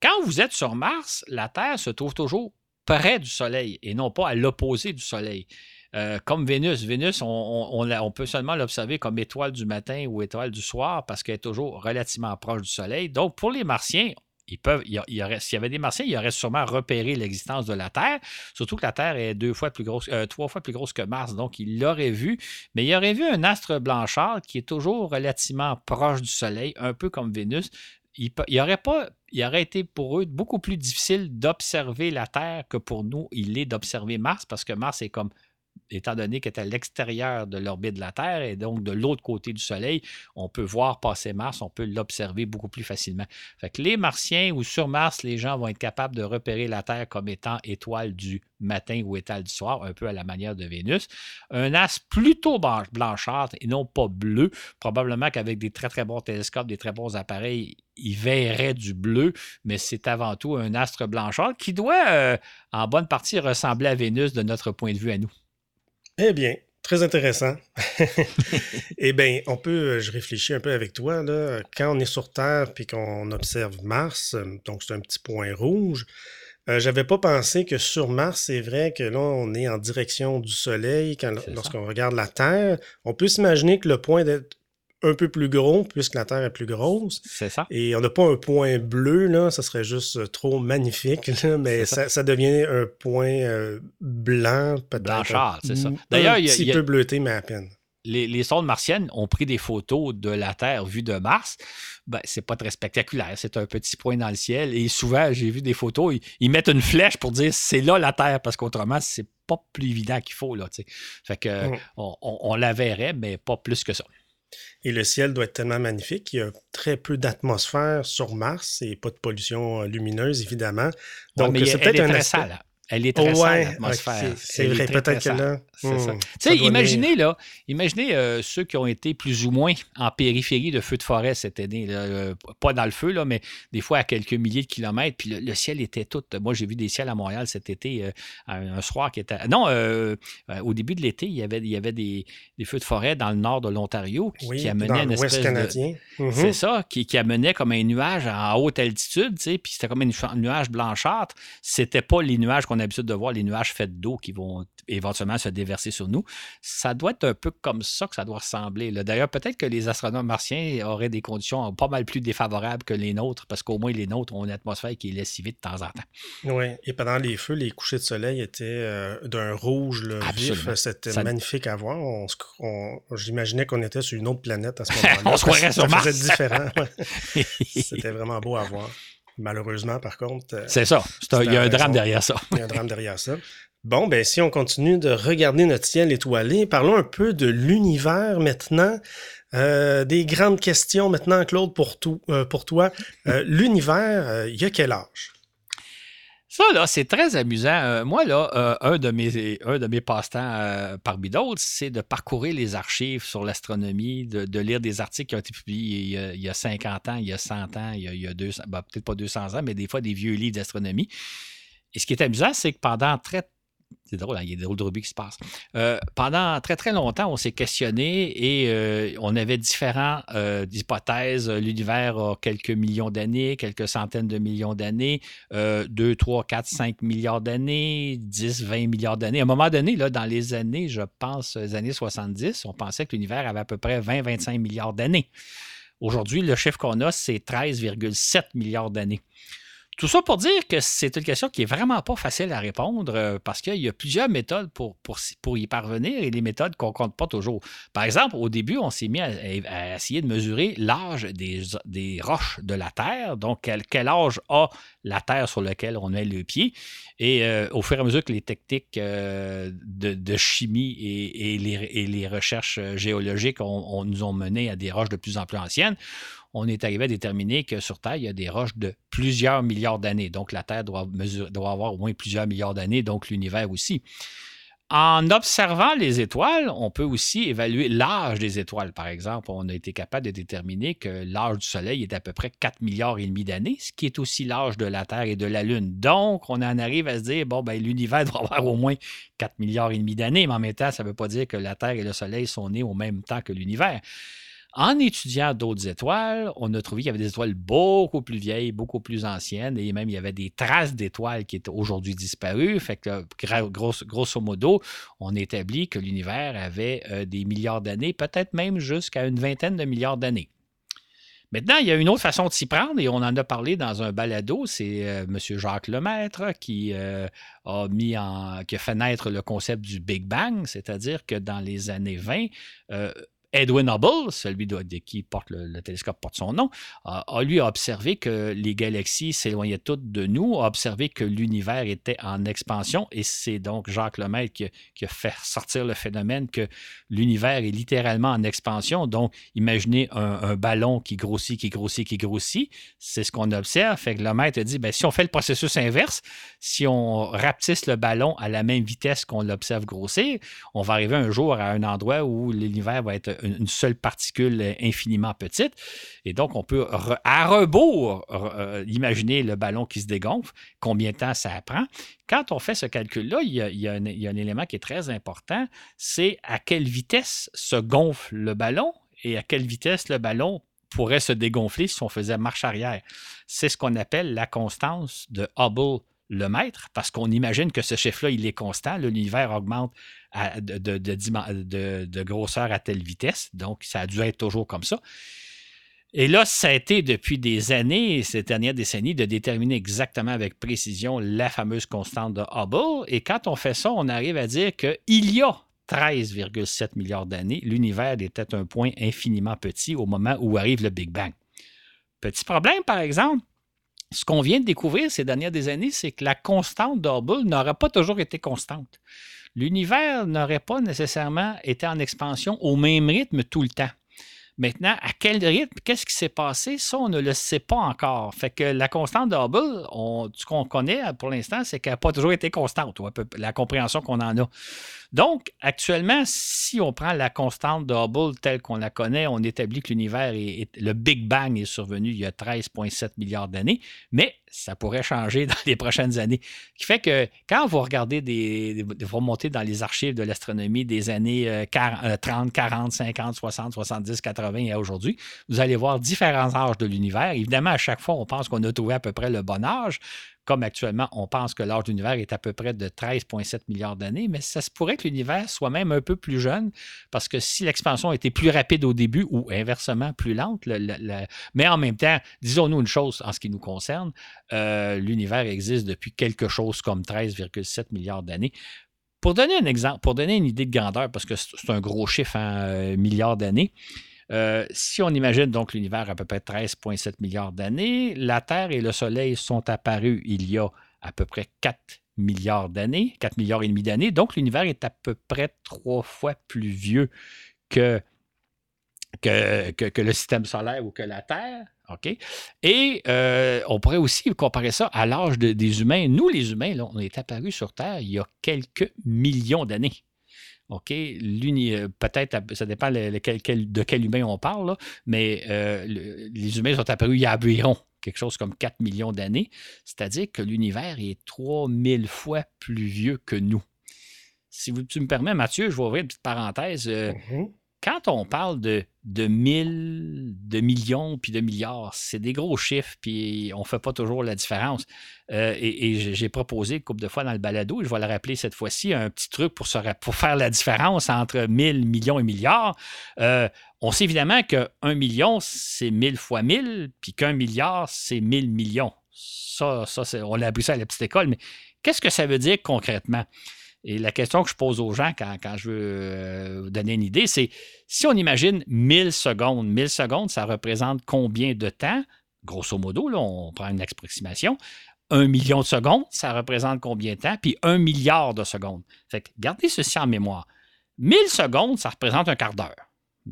Quand vous êtes sur Mars, la Terre se trouve toujours près du Soleil et non pas à l'opposé du Soleil. Euh, comme Vénus. Vénus, on, peut seulement l'observer comme étoile du matin ou étoile du soir parce qu'elle est toujours relativement proche du Soleil. Donc, pour les Martiens, ils peuvent, s'il y avait des Martiens, ils auraient sûrement repéré l'existence de la Terre. Surtout que la Terre est deux fois plus grosse, euh, trois fois plus grosse que Mars, donc ils l'auraient vu. Mais ils auraient vu un astre blanchard qui est toujours relativement proche du Soleil, un peu comme Vénus il, il aurait pas, il aurait été pour eux beaucoup plus difficile d'observer la Terre que pour nous, il est d'observer Mars, parce que Mars est comme étant donné qu'elle est à l'extérieur de l'orbite de la Terre et donc de l'autre côté du Soleil, on peut voir passer Mars, on peut l'observer beaucoup plus facilement. Les Martiens ou sur Mars, les gens vont être capables de repérer la Terre comme étant étoile du matin ou étoile du soir, un peu à la manière de Vénus. Un as plutôt blanchâtre et non pas bleu. Probablement qu'avec des très très bons télescopes, des très bons appareils, il verrait du bleu, mais c'est avant tout un astre blanchâtre qui doit euh, en bonne partie ressembler à Vénus de notre point de vue à nous. Eh bien, très intéressant. (laughs) eh bien, on peut, euh, je réfléchis un peu avec toi, là, quand on est sur Terre puis qu'on observe Mars, euh, donc c'est un petit point rouge, euh, j'avais pas pensé que sur Mars, c'est vrai que là, on est en direction du Soleil. lorsqu'on regarde la Terre, on peut s'imaginer que le point un peu plus gros, puisque la Terre est plus grosse. C'est ça. Et on n'a pas un point bleu, là, ça serait juste euh, trop magnifique, mais ça. devient un point euh, blanc, peut-être. Blanchard, c'est ça. D'ailleurs, il y a. Un petit peu bleuté, mais à peine. Les, les, sondes martiennes ont pris des photos de la Terre vue de Mars. Ben, c'est pas très spectaculaire. C'est un petit point dans le ciel. Et souvent, j'ai vu des photos, ils, mettent une flèche pour dire c'est là la Terre, parce qu'autrement, c'est pas plus évident qu'il faut. Là, fait que, mm. on la verrait, mais pas plus que ça. Et le ciel doit être tellement magnifique. Il y a très peu d'atmosphère sur Mars et pas de pollution euh, lumineuse, évidemment. Donc, c'est peut-être un aspect... Elle est très sale, l'atmosphère. c'est vrai, peut-être que là. C'est ça. Hmm, tu sais, imaginez, là, imaginez euh, ceux qui ont été plus ou moins en périphérie de feux de forêt cette année. Euh, pas dans le feu, là, mais des fois à quelques milliers de kilomètres. Puis le, ciel était tout. Moi, j'ai vu des ciels à Montréal cet été, euh, un soir qui était. Non, au début de l'été, il y avait, il y avait des, feux de forêt dans le nord de l'Ontario qui, qui amenaient une espèce canadien. De... C'est mhm. ça, qui, qui amenait comme un nuage en haute altitude, tu sais, puis c'était comme un nuage blanchâtre. C'était pas les nuages qu'on a l'habitude de voir, les nuages faits d'eau qui vont éventuellement se déverser sur nous. Ça doit être un peu comme ça que ça doit ressembler. D'ailleurs, peut-être que les astronomes martiens auraient des conditions pas mal plus défavorables que les nôtres, parce qu'au moins les nôtres ont une atmosphère qui est lessivée de temps en temps. Oui, et pendant les feux, les couchers de soleil étaient euh, d'un rouge vif. C'était magnifique à voir. J'imaginais qu'on était sur une autre planète à ce (laughs) moment-là. on se croirait sur Mars. différent. (laughs) C'était vraiment beau à voir. Malheureusement, par contre. Euh, c'est ça. Il y a un drame derrière ça. Il y a un drame derrière ça. Bon, ben si on continue de regarder notre ciel étoilé, parlons un peu de l'univers maintenant. Euh, des grandes questions maintenant, Claude, pour, tout, euh, pour toi. (laughs) l'univers, il y a quel âge? Ça, là, c'est très amusant. Euh, moi, là, euh, un de mes, un de mes passe-temps euh, parmi d'autres, c'est de parcourir les archives sur l'astronomie, de, lire des articles qui ont été publiés il y a, 50 ans, il y a 100 ans, il y a, il y a 200, ben, peut-être pas 200 ans, mais des fois des vieux livres d'astronomie. Et ce qui est amusant, c'est que pendant très c'est drôle, hein, il y a des drôles de rubis qui se passent. Euh, pendant très, très longtemps, on s'est questionné et euh, on avait différentes euh, hypothèses. L'univers a quelques millions d'années, quelques centaines de millions d'années, 2, 3, 4, 5 milliards d'années, 10, 20 milliards d'années. À un moment donné, dans les années, je pense, les années 70, on pensait que l'univers avait à peu près 20, 25 milliards d'années. Aujourd'hui, le chiffre qu'on a, c'est 13,7 milliards d'années. Tout ça pour dire que c'est une question qui est vraiment pas facile à répondre euh, parce qu'il y a plusieurs méthodes pour, y parvenir et des méthodes qu'on compte pas toujours. Par exemple, au début, on s'est mis à, essayer de mesurer l'âge des, roches de la Terre, donc quel, âge a la Terre sur laquelle on met le pied. Et euh, au fur et à mesure que les techniques euh, de, chimie et, les, les, recherches géologiques nous ont mené à des roches de plus en plus anciennes, on est arrivé à déterminer que sur Terre, il y a des roches de plusieurs milliards d'années. Donc, la Terre doit, avoir au moins plusieurs milliards d'années, donc l'univers aussi. En observant les étoiles, on peut aussi évaluer l'âge des étoiles. Par exemple, on a été capable de déterminer que l'âge du Soleil est à peu près 4 milliards et demi d'années, ce qui est aussi l'âge de la Terre et de la Lune. Donc, on en arrive à se dire, bon, ben, l'univers (laughs) doit avoir au moins 4 milliards et demi d'années, mais en même temps, ça ne veut pas dire que la Terre et le Soleil sont nés au même temps que l'univers. En étudiant d'autres étoiles, on a trouvé qu'il y avait des étoiles beaucoup plus vieilles, beaucoup plus anciennes, et même il y avait des traces d'étoiles qui étaient aujourd'hui disparues. Fait que, grosso, modo, on établit que l'univers avait euh, des milliards d'années, peut-être même jusqu'à une vingtaine de milliards d'années. Maintenant, il y a une autre façon de s'y prendre, et on en a parlé dans un balado, c'est euh, M. Jacques Lemaître qui euh, a mis en, qui a fait naître le concept du Big Bang, c'est-à-dire que dans les années 20, Edwin Hubble, celui de, qui porte le, télescope porte son nom, a, lui observé que les galaxies s'éloignaient toutes de nous, a observé que l'univers était en expansion, et c'est donc Jacques Lemaitre qui, a fait sortir le phénomène que l'univers est littéralement en expansion. Donc, imaginez un, ballon qui grossit, qui grossit, qui grossit. C'est ce qu'on observe. Fait que Lemaitre a dit, ben, si on fait le processus inverse, si on rapetisse le ballon à la même vitesse qu'on l'observe grossir, on va arriver un jour à un endroit où l'univers va être une seule particule infiniment petite. Et donc, on peut, à rebours, euh, imaginer le ballon qui se dégonfle, combien de temps ça prend. Quand on fait ce calcul-là, il, y a, un, élément qui est très important, c'est à quelle vitesse se gonfle le ballon et à quelle vitesse le ballon pourrait se dégonfler si on faisait marche arrière. C'est ce qu'on appelle la constance de Hubble le mètre, parce qu'on imagine que ce chiffre-là, il est constant. L'univers augmente de, de, grosseur à telle vitesse. Donc, ça a dû être toujours comme ça. Et là, ça a été depuis des années, ces dernières décennies, de déterminer exactement avec précision la fameuse constante de Hubble. Et quand on fait ça, on arrive à dire qu'il y a 13,7 milliards d'années, l'univers était un point infiniment petit au moment où arrive le Big Bang. Petit problème, par exemple, ce qu'on vient de découvrir ces dernières années, c'est que la constante d'Hubble n'aurait pas toujours été constante. L'univers n'aurait pas nécessairement été en expansion au même rythme tout le temps. Maintenant, à quel rythme, qu'est-ce qui s'est passé? Ça, on ne le sait pas encore. Fait que la constante de Hubble, ce qu'on connaît pour l'instant, c'est qu'elle n'a pas toujours été constante, la compréhension qu'on en a. Donc, actuellement, si on prend la constante de Hubble telle qu'on la connaît, on établit que l'univers est, le Big Bang est survenu il y a 13,7 milliards d'années, mais ça pourrait changer (laughs) dans les prochaines années. Ce qui fait que quand vous regardez des, vous remontez dans les archives de l'astronomie des années 30, 40, 50, 60, 70, 80 et aujourd'hui, vous allez voir différents âges de l'univers. Évidemment, à chaque fois, on pense qu'on a trouvé à peu près le bon âge, comme actuellement, on pense que l'âge de l'univers est à peu près de 13,7 milliards d'années, mais ça se pourrait que l'univers soit même un peu plus jeune, parce que si l'expansion était plus rapide au début ou inversement plus lente, mais en même temps, disons-nous une chose en ce qui nous concerne, euh, l'univers existe depuis quelque chose comme 13,7 milliards d'années. Pour donner un exemple, pour donner une idée de grandeur, parce que c'est un gros chiffre en euh, milliards d'années, euh, si on imagine donc l'univers à peu près 13,7 milliards d'années, la Terre et le Soleil sont apparus il y a à peu près 4 milliards d'années, 4 milliards et demi d'années. Donc l'univers est à peu près trois fois plus vieux que, le système solaire ou que la Terre. Et euh, on pourrait aussi comparer ça à l'âge des humains. Nous, les humains, on est apparus sur Terre il y a quelques millions d'années. OK? Euh, peut-être, ça dépend de quel humain on parle, mais euh, les humains sont apparus il y a environ quelque chose comme 4 millions d'années. C'est-à-dire que l'univers est 3000 fois plus vieux que nous. Si tu me permets, Mathieu, je vais ouvrir une petite parenthèse. Euh, mm-hmm quand on parle de, de mille, de millions, puis de milliards, c'est des gros chiffres, puis on ne fait pas toujours la différence. Euh, et, j'ai proposé une couple de fois dans le balado, et je vais le rappeler cette fois-ci, un petit truc pour, faire la différence entre mille, millions et milliards. Euh, on sait évidemment qu'un million, c'est mille fois mille, puis qu'un milliard, c'est mille millions. Ça, ça on a appris ça à la petite école, mais qu'est-ce que ça veut dire concrètement? Et la question que je pose aux gens quand, je veux euh, vous donner une idée, c'est si on imagine 1000 secondes, 1000 secondes, ça représente combien de temps? Grosso modo, là, on prend une approximation. Un million de secondes, ça représente combien de temps? Puis un milliard de secondes. Fait que gardez ceci en mémoire. 1000 secondes, ça représente un quart d'heure.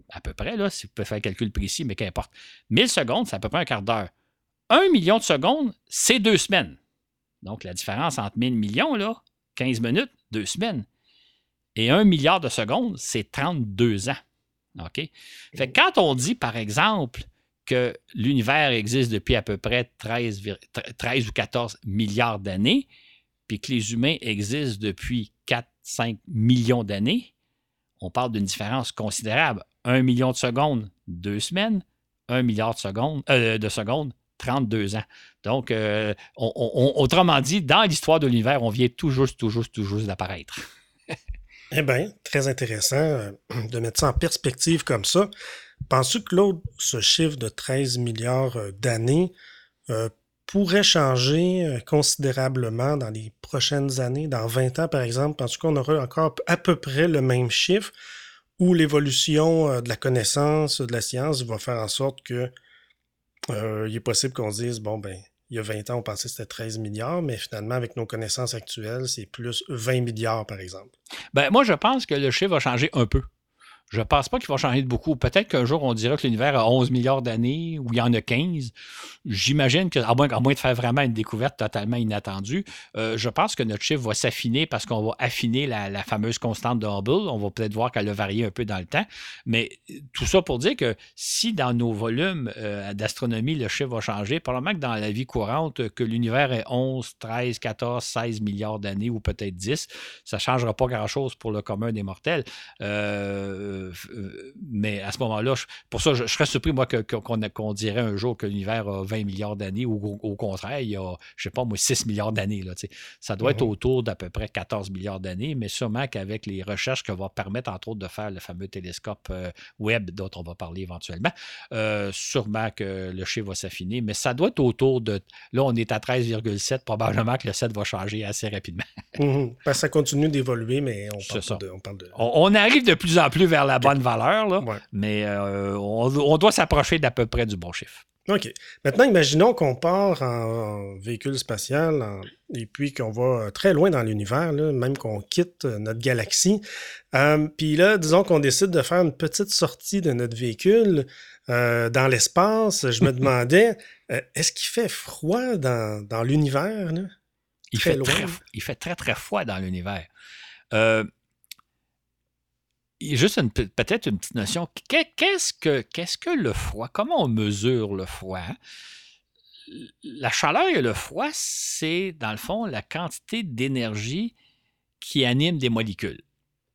À peu près, là, si vous pouvez faire un calcul précis, mais qu'importe. 1000 secondes, c'est à peu près un quart d'heure. Un million de secondes, c'est deux semaines. Donc, la différence entre 1000 millions, là, 15 minutes, deux semaines. Et un milliard de secondes, c'est 32 ans. OK? Fait quand on dit, par exemple, que l'univers existe depuis à peu près 13, 13 ou 14 milliards d'années, puis que les humains existent depuis 4-5 millions d'années, on parle d'une différence considérable. Un million de secondes, deux semaines. Un milliard de secondes, euh, de secondes 32 ans. Donc, euh, autrement dit, dans l'histoire de l'univers, on vient tout juste, tout d'apparaître. (laughs) eh bien, très intéressant euh, de mettre ça en perspective comme ça. Penses-tu, Claude, ce chiffre de 13 milliards euh, d'années pourrait changer considérablement dans les prochaines années, dans 20 ans par exemple? Penses-tu qu'on aura encore à peu près le même chiffre? ou l'évolution de la connaissance, de la science va faire en sorte que il est possible qu'on se dise, bon, ben, il y a 20 ans, on pensait que c'était 13 milliards, mais finalement, avec nos connaissances actuelles, c'est plus 20 milliards, par exemple. Ben, moi, je pense que le chiffre va changer un peu. Je ne pense pas qu'il va changer de beaucoup. Peut-être qu'un jour, on dira que l'univers a 11 milliards d'années ou il y en a 15. J'imagine que, à moins, de faire vraiment une découverte totalement inattendue, euh, je pense que notre chiffre va s'affiner parce qu'on va affiner la, fameuse constante de Hubble. On va peut-être voir qu'elle a varié un peu dans le temps. Mais tout ça pour dire que si dans nos volumes euh, d'astronomie, le chiffre va changer, probablement que dans la vie courante, que l'univers est 11, 13, 14, 16 milliards d'années ou peut-être 10, ça ne changera pas grand-chose pour le commun des mortels. Euh, euh, euh, mais à ce moment-là, pour ça, je, serais surpris, moi, qu'on dirait un jour que l'univers a 20 milliards d'années, ou au, contraire, il y a, je sais pas, moi, 6 milliards d'années. Ça doit être mm-hmm. autour d'à peu près 14 milliards d'années, mais sûrement qu'avec les recherches que va permettre, entre autres, de faire le fameux télescope euh, Webb dont on va parler éventuellement, sûrement que le chiffre va s'affiner, mais ça doit être autour de. Là, on est à 13,7, probablement que le 7 va changer assez rapidement. Mm-hmm. Parce que ça continue d'évoluer, mais on parle, de, on parle de. on arrive de plus en plus vers la bonne valeur, là, mais euh, on, doit s'approcher d'à peu près du bon chiffre. OK. Maintenant, imaginons qu'on part en, véhicule spatial et puis qu'on va très loin dans l'univers, même qu'on quitte notre galaxie. Euh, puis là, disons qu'on décide de faire une petite sortie de notre véhicule euh, dans l'espace. Je me (laughs) demandais, est-ce qu'il fait froid dans, dans l'univers? Il, fait très, il fait très, très froid dans l'univers. Euh, juste peut-être une petite notion. Qu'est-ce que, le froid? Comment on mesure le froid? La chaleur et le froid, c'est dans le fond la quantité d'énergie qui anime des molécules.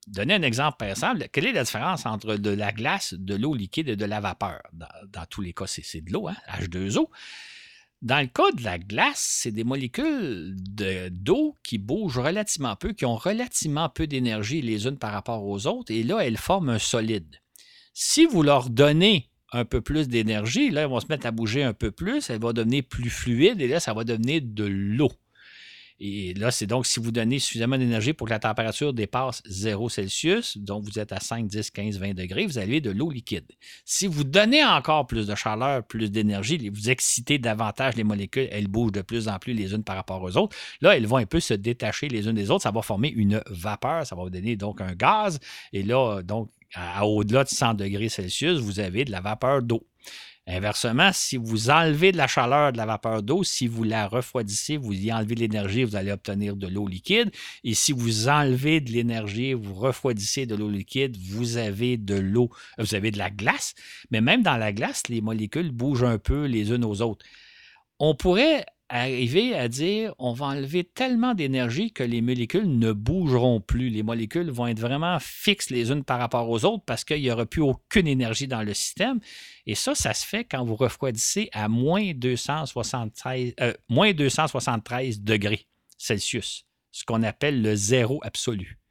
Donner un exemple par exemple, quelle est la différence entre de la glace, de l'eau liquide et de la vapeur? Dans, tous les cas, c'est, de l'eau, hein? H2O. Dans le cas de la glace, c'est des molécules d'eau qui bougent relativement peu, qui ont relativement peu d'énergie les unes par rapport aux autres, et là, elles forment un solide. Si vous leur donnez un peu plus d'énergie, là, elles vont se mettre à bouger un peu plus, elles vont devenir plus fluides, et là, ça va devenir de l'eau. Et là, c'est donc si vous donnez suffisamment d'énergie pour que la température dépasse 0 Celsius, donc vous êtes à 5, 10, 15, 20 degrés, vous avez de l'eau liquide. Si vous donnez encore plus de chaleur, plus d'énergie, vous excitez davantage les molécules, elles bougent de plus en plus les unes par rapport aux autres. Là, elles vont un peu se détacher les unes des autres. Ça va former une vapeur, ça va vous donner donc un gaz. Et là, donc, à, au-delà de 100 degrés Celsius, vous avez de la vapeur d'eau. Inversement, si vous enlevez de la chaleur de la vapeur d'eau, si vous la refroidissez, vous y enlevez de l'énergie, vous allez obtenir de l'eau liquide. Et si vous enlevez de l'énergie, vous refroidissez de l'eau liquide, vous avez de l'eau, vous avez de la glace. Mais même dans la glace, les molécules bougent un peu les unes aux autres. On pourrait arriver à dire on va enlever tellement d'énergie que les molécules ne bougeront plus. Les molécules vont être vraiment fixes les unes par rapport aux autres parce qu'il n'y aura plus aucune énergie dans le système. Et ça, ça se fait quand vous refroidissez à moins 273, euh, moins 273 degrés Celsius, ce qu'on appelle le zéro absolu.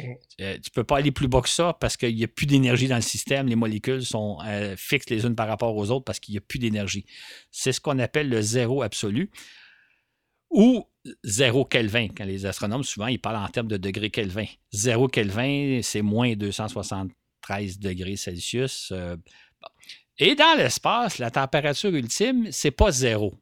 Euh, tu ne peux pas aller plus bas que ça parce qu'il n'y a plus d'énergie dans le système. Les molécules sont euh, fixes les unes par rapport aux autres parce qu'il n'y a plus d'énergie. C'est ce qu'on appelle le zéro absolu ou zéro Kelvin. Quand les astronomes, souvent, ils parlent en termes de degrés Kelvin. Zéro Kelvin, c'est moins 273 degrés Celsius. Euh, Et dans l'espace, la température ultime, c'est pas zéro,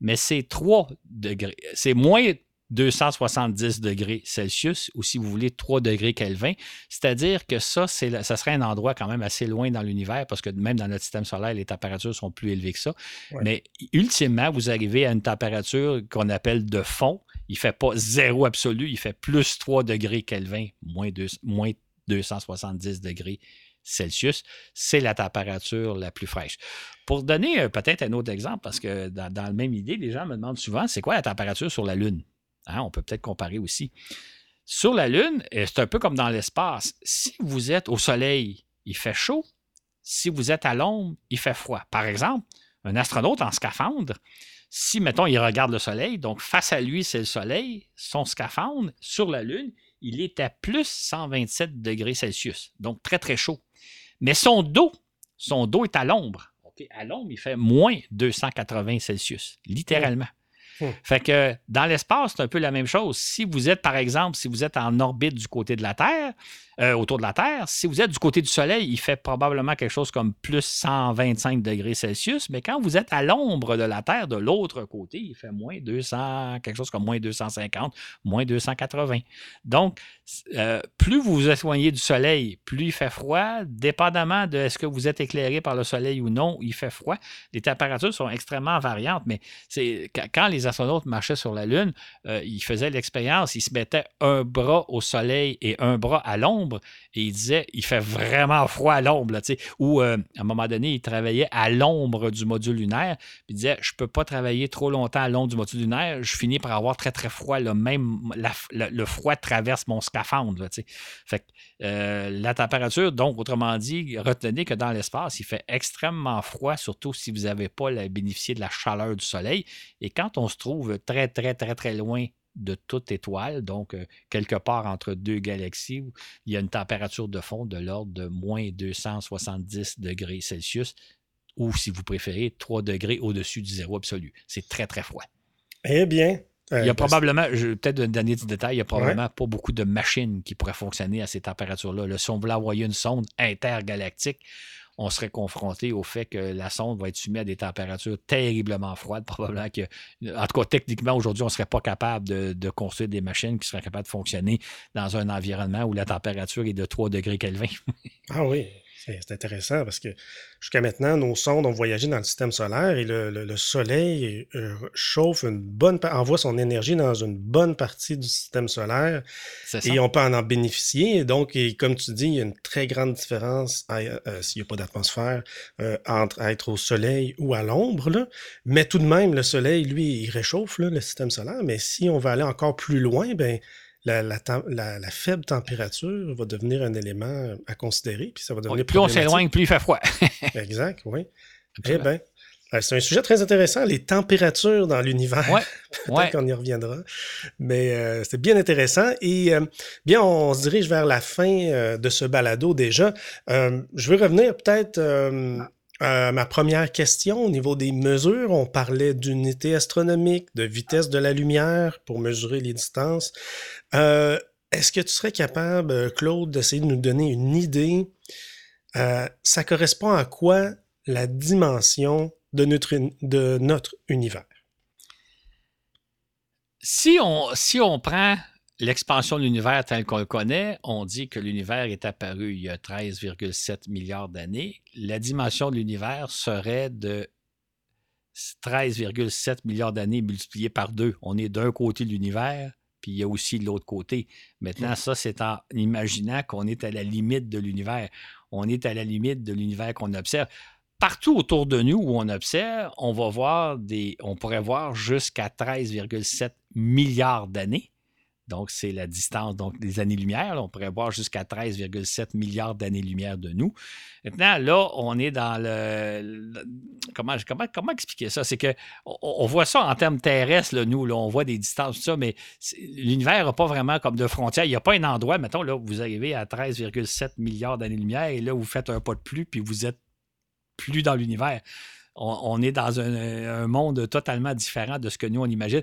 mais c'est 3 degrés. C'est moins 270 degrés Celsius ou si vous voulez 3 degrés Kelvin. C'est-à-dire que ça, c'est, ça serait un endroit quand même assez loin dans l'univers parce que même dans notre système solaire, les températures sont plus élevées que ça. Mais ultimement, vous arrivez à une température qu'on appelle de fond. Il ne fait pas zéro absolu, il fait plus 3 degrés Kelvin, moins, moins 270 degrés Celsius, c'est la température la plus fraîche. Pour donner euh, peut-être un autre exemple, parce que dans, dans la même idée, les gens me demandent souvent, c'est quoi la température sur la Lune? Hein, on peut peut-être comparer aussi. Sur la Lune, c'est un peu comme dans l'espace. Si vous êtes au Soleil, il fait chaud. Si vous êtes à l'ombre, il fait froid. Par exemple, un astronaute en scaphandre, si, mettons, il regarde le Soleil, donc face à lui, c'est le Soleil, son scaphandre, sur la Lune, il est à plus 127 degrés Celsius, donc très, très chaud. Mais son dos, son dos est à l'ombre. À l'ombre, il fait moins 280 Celsius, littéralement. Hmm. Fait que dans l'espace, c'est un peu la même chose. Si vous êtes, par exemple, si vous êtes en orbite du côté de la Terre, euh, autour de la Terre. Si vous êtes du côté du Soleil, il fait probablement quelque chose comme plus 125 degrés Celsius, mais quand vous êtes à l'ombre de la Terre, de l'autre côté, il fait moins 200, quelque chose comme moins 250, moins 280. Donc, euh, plus vous vous éloignez du Soleil, plus il fait froid, dépendamment de est-ce que vous êtes éclairé par le Soleil ou non, il fait froid. Les températures sont extrêmement variantes, mais c'est quand les astronautes marchaient sur la Lune, euh, ils faisaient l'expérience, ils se mettaient un bras au Soleil et un bras à l'ombre et il disait il fait vraiment froid à l'ombre. Ou euh, à un moment donné, il travaillait à l'ombre du module lunaire. Puis il disait je ne peux pas travailler trop longtemps à l'ombre du module lunaire. Je finis par avoir très très froid. Même le froid traverse mon scaphandre. fait euh, la température, donc autrement dit, retenez que dans l'espace, il fait extrêmement froid, surtout si vous n'avez pas bénéficié de la chaleur du soleil. Et quand on se trouve très très très très loin de toute étoile, donc euh, quelque part entre deux galaxies, où il y a une température de fond de l'ordre de moins 270 degrés Celsius, ou si vous préférez, 3 degrés au-dessus du zéro absolu. C'est très, très froid. Eh bien. il y a euh, probablement, peut-être donner du détail, il n'y a probablement pas beaucoup de machines qui pourraient fonctionner à ces températures-là. si on voulait envoyer une sonde intergalactique, on serait confronté au fait que la sonde va être soumise à des températures terriblement froides. (laughs) Probablement que, en tout cas, techniquement, aujourd'hui, on ne serait pas capable de, construire des machines qui seraient capables de fonctionner dans un environnement où la température est de 3 degrés Kelvin. (laughs) ah oui. C'est intéressant parce que jusqu'à maintenant, nos sondes ont voyagé dans le système solaire et le, Soleil euh, chauffe une bonne envoie son énergie dans une bonne partie du système solaire et on peut en, en bénéficier. donc, comme tu dis, il y a une très grande différence euh, s'il n'y a pas d'atmosphère euh, entre être au Soleil ou à l'ombre. Mais tout de même, le Soleil, lui, il réchauffe le système solaire. Mais si on va aller encore plus loin, ben la, faible température va devenir un élément à considérer, puis ça va devenir Plus on s'éloigne, plus il fait froid. (laughs) exact, oui. Eh bien, euh, c'est un sujet très intéressant, les températures dans l'univers. Ouais, (laughs) Peut-être qu'on y reviendra. Mais euh, c'est bien intéressant. Et euh, bien, on se dirige vers la fin de ce balado déjà. je veux revenir peut-être euh, ma première question au niveau des mesures, on parlait d'unité astronomique, de vitesse de la lumière pour mesurer les distances. Euh, est-ce que tu serais capable, Claude, d'essayer de nous donner une idée? Euh, ça correspond à quoi la dimension de notre, univers? Si on prend l'expansion de l'univers tel qu'on le connaît, on dit que l'univers est apparu il y a 13,7 milliards d'années. La dimension de l'univers serait de 13,7 milliards d'années multiplié par deux. On est d'un côté de l'univers, puis il y a aussi de l'autre côté. Maintenant, ça, c'est en imaginant qu'on est à la limite de l'univers. On est à la limite de l'univers qu'on observe. Partout autour de nous où on observe, on va voir des. On pourrait voir jusqu'à 13,7 milliards d'années. Donc, c'est la distance donc, des années-lumière. On pourrait voir jusqu'à 13,7 milliards d'années-lumière de nous. Maintenant, là, on est dans le. comment, comment, comment, expliquer ça? C'est qu'on on voit ça en termes terrestres, nous, là, on voit des distances, tout ça, mais l'univers n'a pas vraiment comme de frontières. Il n'y a pas un endroit, mettons, là, vous arrivez à 13,7 milliards d'années-lumière et là, vous faites un pas de plus, puis vous êtes plus dans l'univers. On, est dans un monde totalement différent de ce que nous, on imagine.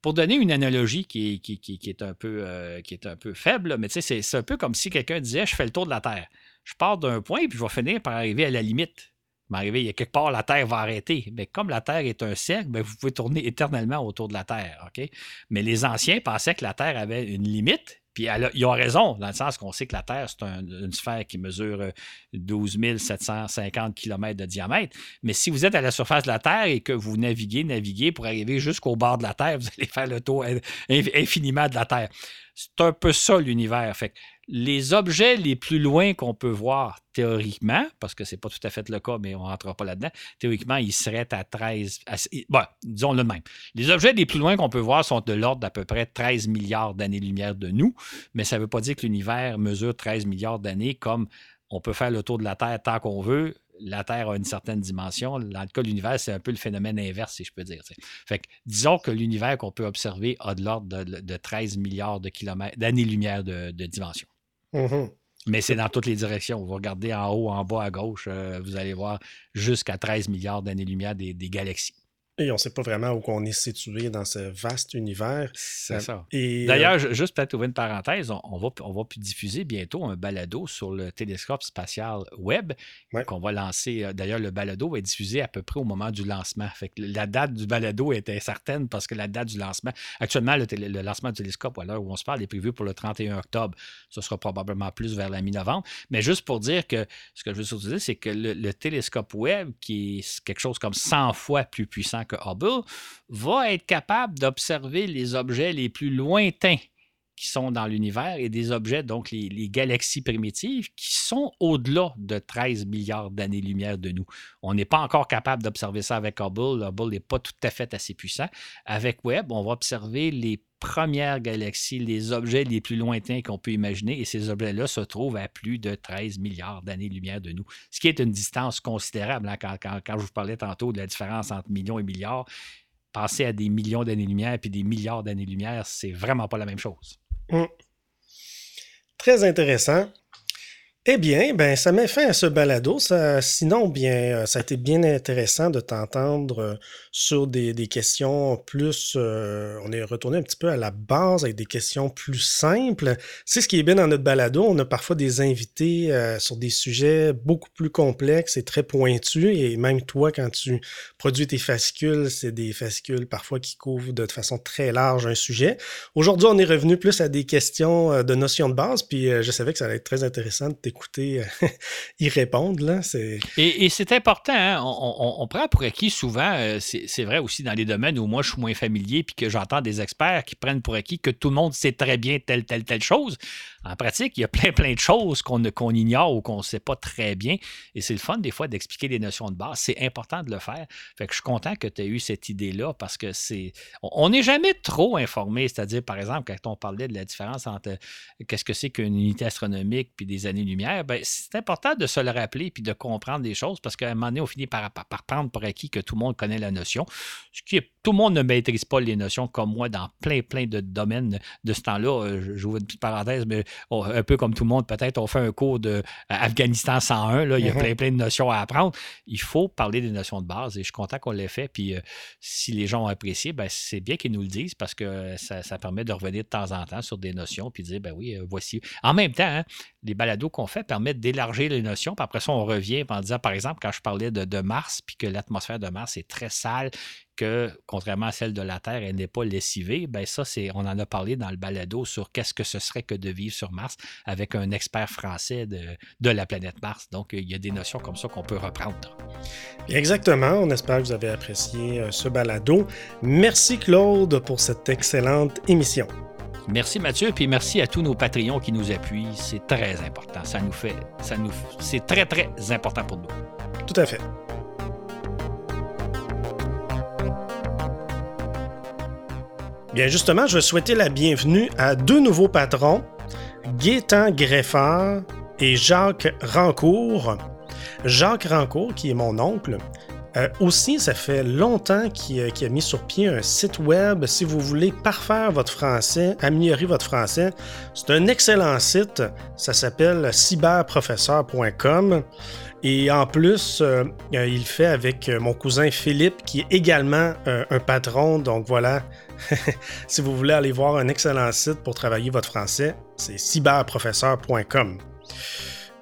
Pour donner une analogie qui est, un, peu, euh, un peu faible, mais c'est un peu comme si quelqu'un disait Je fais le tour de la Terre. Je pars d'un point puis je vais finir par arriver à la limite. M'arriver, il y a quelque part, la Terre va arrêter. Mais comme la Terre est un cercle, ben, vous pouvez tourner éternellement autour de la Terre. Mais les anciens pensaient que la Terre avait une limite puis ils ont raison, dans le sens qu'on sait que la Terre, c'est une sphère qui mesure 12 euh, 750 km de diamètre. Mais si vous êtes à la surface de la Terre et que vous naviguez, naviguez pour arriver jusqu'au bord de la Terre, (laughs) vous allez faire le tour infiniment de la Terre. C'est un peu ça l'univers. Fait les objets les plus loin qu'on peut voir théoriquement, parce que ce n'est pas tout à fait le cas, mais on ne rentrera pas là-dedans, théoriquement, ils seraient à 13. bon, disons-le même. Les objets les plus loin qu'on peut voir sont de l'ordre d'à peu près 13 milliards d'années-lumière de nous, mais ça ne veut pas dire que l'univers mesure 13 milliards d'années comme on peut faire le tour de la Terre tant qu'on veut. La Terre a une certaine dimension. Dans le cas de l'univers, c'est un peu le phénomène inverse, si je peux dire. Fait que, disons que l'univers qu'on peut observer a de l'ordre de, 13 milliards de kilomètres, d'années-lumière de dimension. Mm-hmm. Mais c'est dans toutes les directions. Vous regardez en haut, en bas, à gauche, euh, vous allez voir jusqu'à 13 milliards d'années-lumière des, galaxies. Et on ne sait pas vraiment où on est situé dans ce vaste univers. C'est euh, ça. D'ailleurs, juste peut-être ouvrir une parenthèse, on, va, on va diffuser bientôt un balado sur le télescope spatial Webb qu'on va lancer. D'ailleurs, le balado va être diffusé à peu près au moment du lancement. Fait que la date du balado est incertaine parce que la date du lancement, actuellement, le, lancement du télescope, à l'heure où on se parle, est prévu pour le 31 octobre. Ce sera probablement plus vers la mi-novembre. Mais juste pour dire que ce que je veux surtout dire, c'est que le, télescope Webb, qui est quelque chose comme 100 fois plus puissant que Hubble, va être capable d'observer les objets les plus lointains qui sont dans l'univers et des objets, donc les, galaxies primitives, qui sont au-delà de 13 milliards d'années-lumière de nous. On n'est pas encore capable d'observer ça avec Hubble. Hubble n'est pas tout à fait assez puissant. Avec Webb, on va observer les premières galaxies, les objets les plus lointains qu'on peut imaginer, et ces objets-là se trouvent à plus de 13 milliards d'années-lumière de nous, ce qui est une distance considérable. Hein, quand, je vous parlais tantôt de la différence entre millions et milliards, passer à des millions d'années-lumière puis des milliards d'années-lumière, c'est vraiment pas la même chose. Hum. Très intéressant. Eh bien, ben, ça met fin à ce balado. sinon, bien, euh, ça a été bien intéressant de t'entendre euh, sur des, questions plus. Euh, on est retourné un petit peu à la base avec des questions plus simples. C'est ce qui est bien dans notre balado. On a parfois des invités sur des sujets beaucoup plus complexes et très pointus. Et même toi, quand tu produis tes fascicules, c'est des fascicules parfois qui couvrent de façon très large un sujet. Aujourd'hui, on est revenu plus à des questions de notions de base. Puis je savais que ça allait être très intéressant de t'écouter écouter, euh, (laughs) y répondre. Là, et, c'est important, hein, on, prend pour acquis souvent, euh, c'est vrai aussi dans les domaines où moi je suis moins familier puis que j'entends des experts qui prennent pour acquis que tout le monde sait très bien telle, telle, telle chose. En pratique, il y a plein, plein de choses qu'on ignore ou qu'on ne sait pas très bien. Et c'est le fun, des fois, d'expliquer des notions de base. C'est important de le faire. Fait que je suis content que tu aies eu cette idée-là parce que c'est. On n'est jamais trop informé. C'est-à-dire, par exemple, quand on parlait de la différence entre qu'est-ce que c'est qu'une unité astronomique puis des années-lumière, ben, c'est important de se le rappeler puis de comprendre des choses parce qu'à un moment donné, on finit par, par, prendre pour acquis que tout le monde connaît la notion. Ce qui est, tout le monde ne maîtrise pas les notions comme moi dans plein, plein de domaines de ce temps-là. Euh, j'ouvre une petite parenthèse, mais un peu comme tout le monde, peut-être, on fait un cours de euh, Afghanistan 101. Là, il y a mhm. plein, plein de notions à apprendre. Il faut parler des notions de base et je suis content qu'on l'ait fait. Puis euh, si les gens ont apprécié, ben, c'est bien qu'ils nous le disent parce que ça, permet de revenir de temps en temps sur des notions puis dire, ben oui, voici. En même temps, hein, les balados qu'on fait permettent d'élargir les notions. Puis après ça, on revient en disant, par exemple, quand je parlais de, Mars, puis que l'atmosphère de Mars est très sale, que, contrairement à celle de la Terre, elle n'est pas lessivée, ben ça, c'est, on en a parlé dans le balado sur qu'est-ce que ce serait que de vivre sur Mars avec un expert français de, de la planète Mars. Donc, il y a des notions comme ça qu'on peut reprendre. Exactement. On espère que vous avez apprécié euh, ce balado. Merci Claude pour cette excellente émission. Merci Mathieu, puis merci à tous nos Patreons qui nous appuient. C'est très important. Ça nous fait, ça nous, c'est très très important pour nous. Tout à fait. Bien justement, je souhaitais la bienvenue à deux nouveaux patrons, Gaétan Greffard et Jacques Rancourt. Jacques Rancourt, qui est mon oncle, euh, aussi, ça fait longtemps qu'il a mis sur pied un site web. Si vous voulez parfaire votre français, améliorer votre français, c'est un excellent site. Ça s'appelle cyberprofesseur.com. Et en plus, euh, euh, il fait avec mon cousin Philippe, qui est également un patron. Donc voilà, (laughs) si vous voulez aller voir un excellent site pour travailler votre français, c'est cyberprofesseur.com.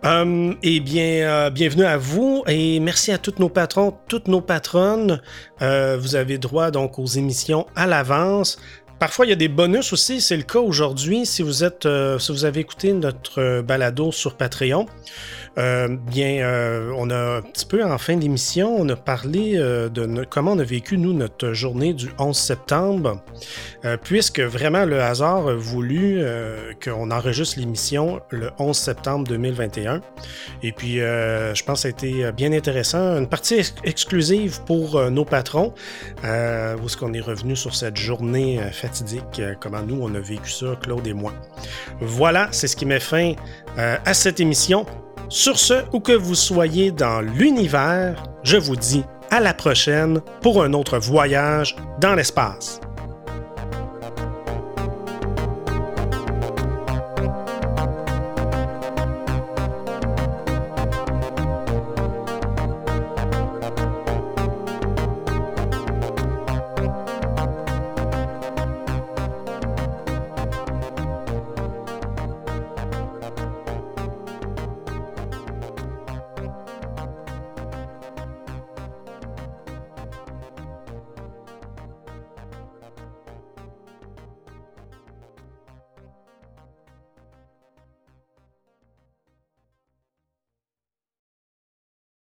Euh, eh bien, euh, bienvenue à vous et merci à tous nos patrons, toutes nos patronnes. Euh, vous avez droit donc aux émissions à l'avance. Parfois, il y a des bonus aussi. C'est le cas aujourd'hui si vous êtes, si vous avez écouté notre balado sur Patreon. Euh, bien, euh, on a un petit peu en fin d'émission, on a parlé euh, de comment on a vécu, nous, notre journée du 11 septembre, puisque vraiment le hasard a voulu qu'on enregistre l'émission le 11 septembre 2021. Et puis, je pense que ça a été bien intéressant. Une partie exclusive pour nos patrons, où est-ce qu'on est revenu sur cette journée fatidique, comment nous, on a vécu ça, Claude et moi. Voilà, c'est ce qui met fin à cette émission. Sur ce, où que vous soyez dans l'univers, je vous dis à la prochaine pour un autre voyage dans l'espace.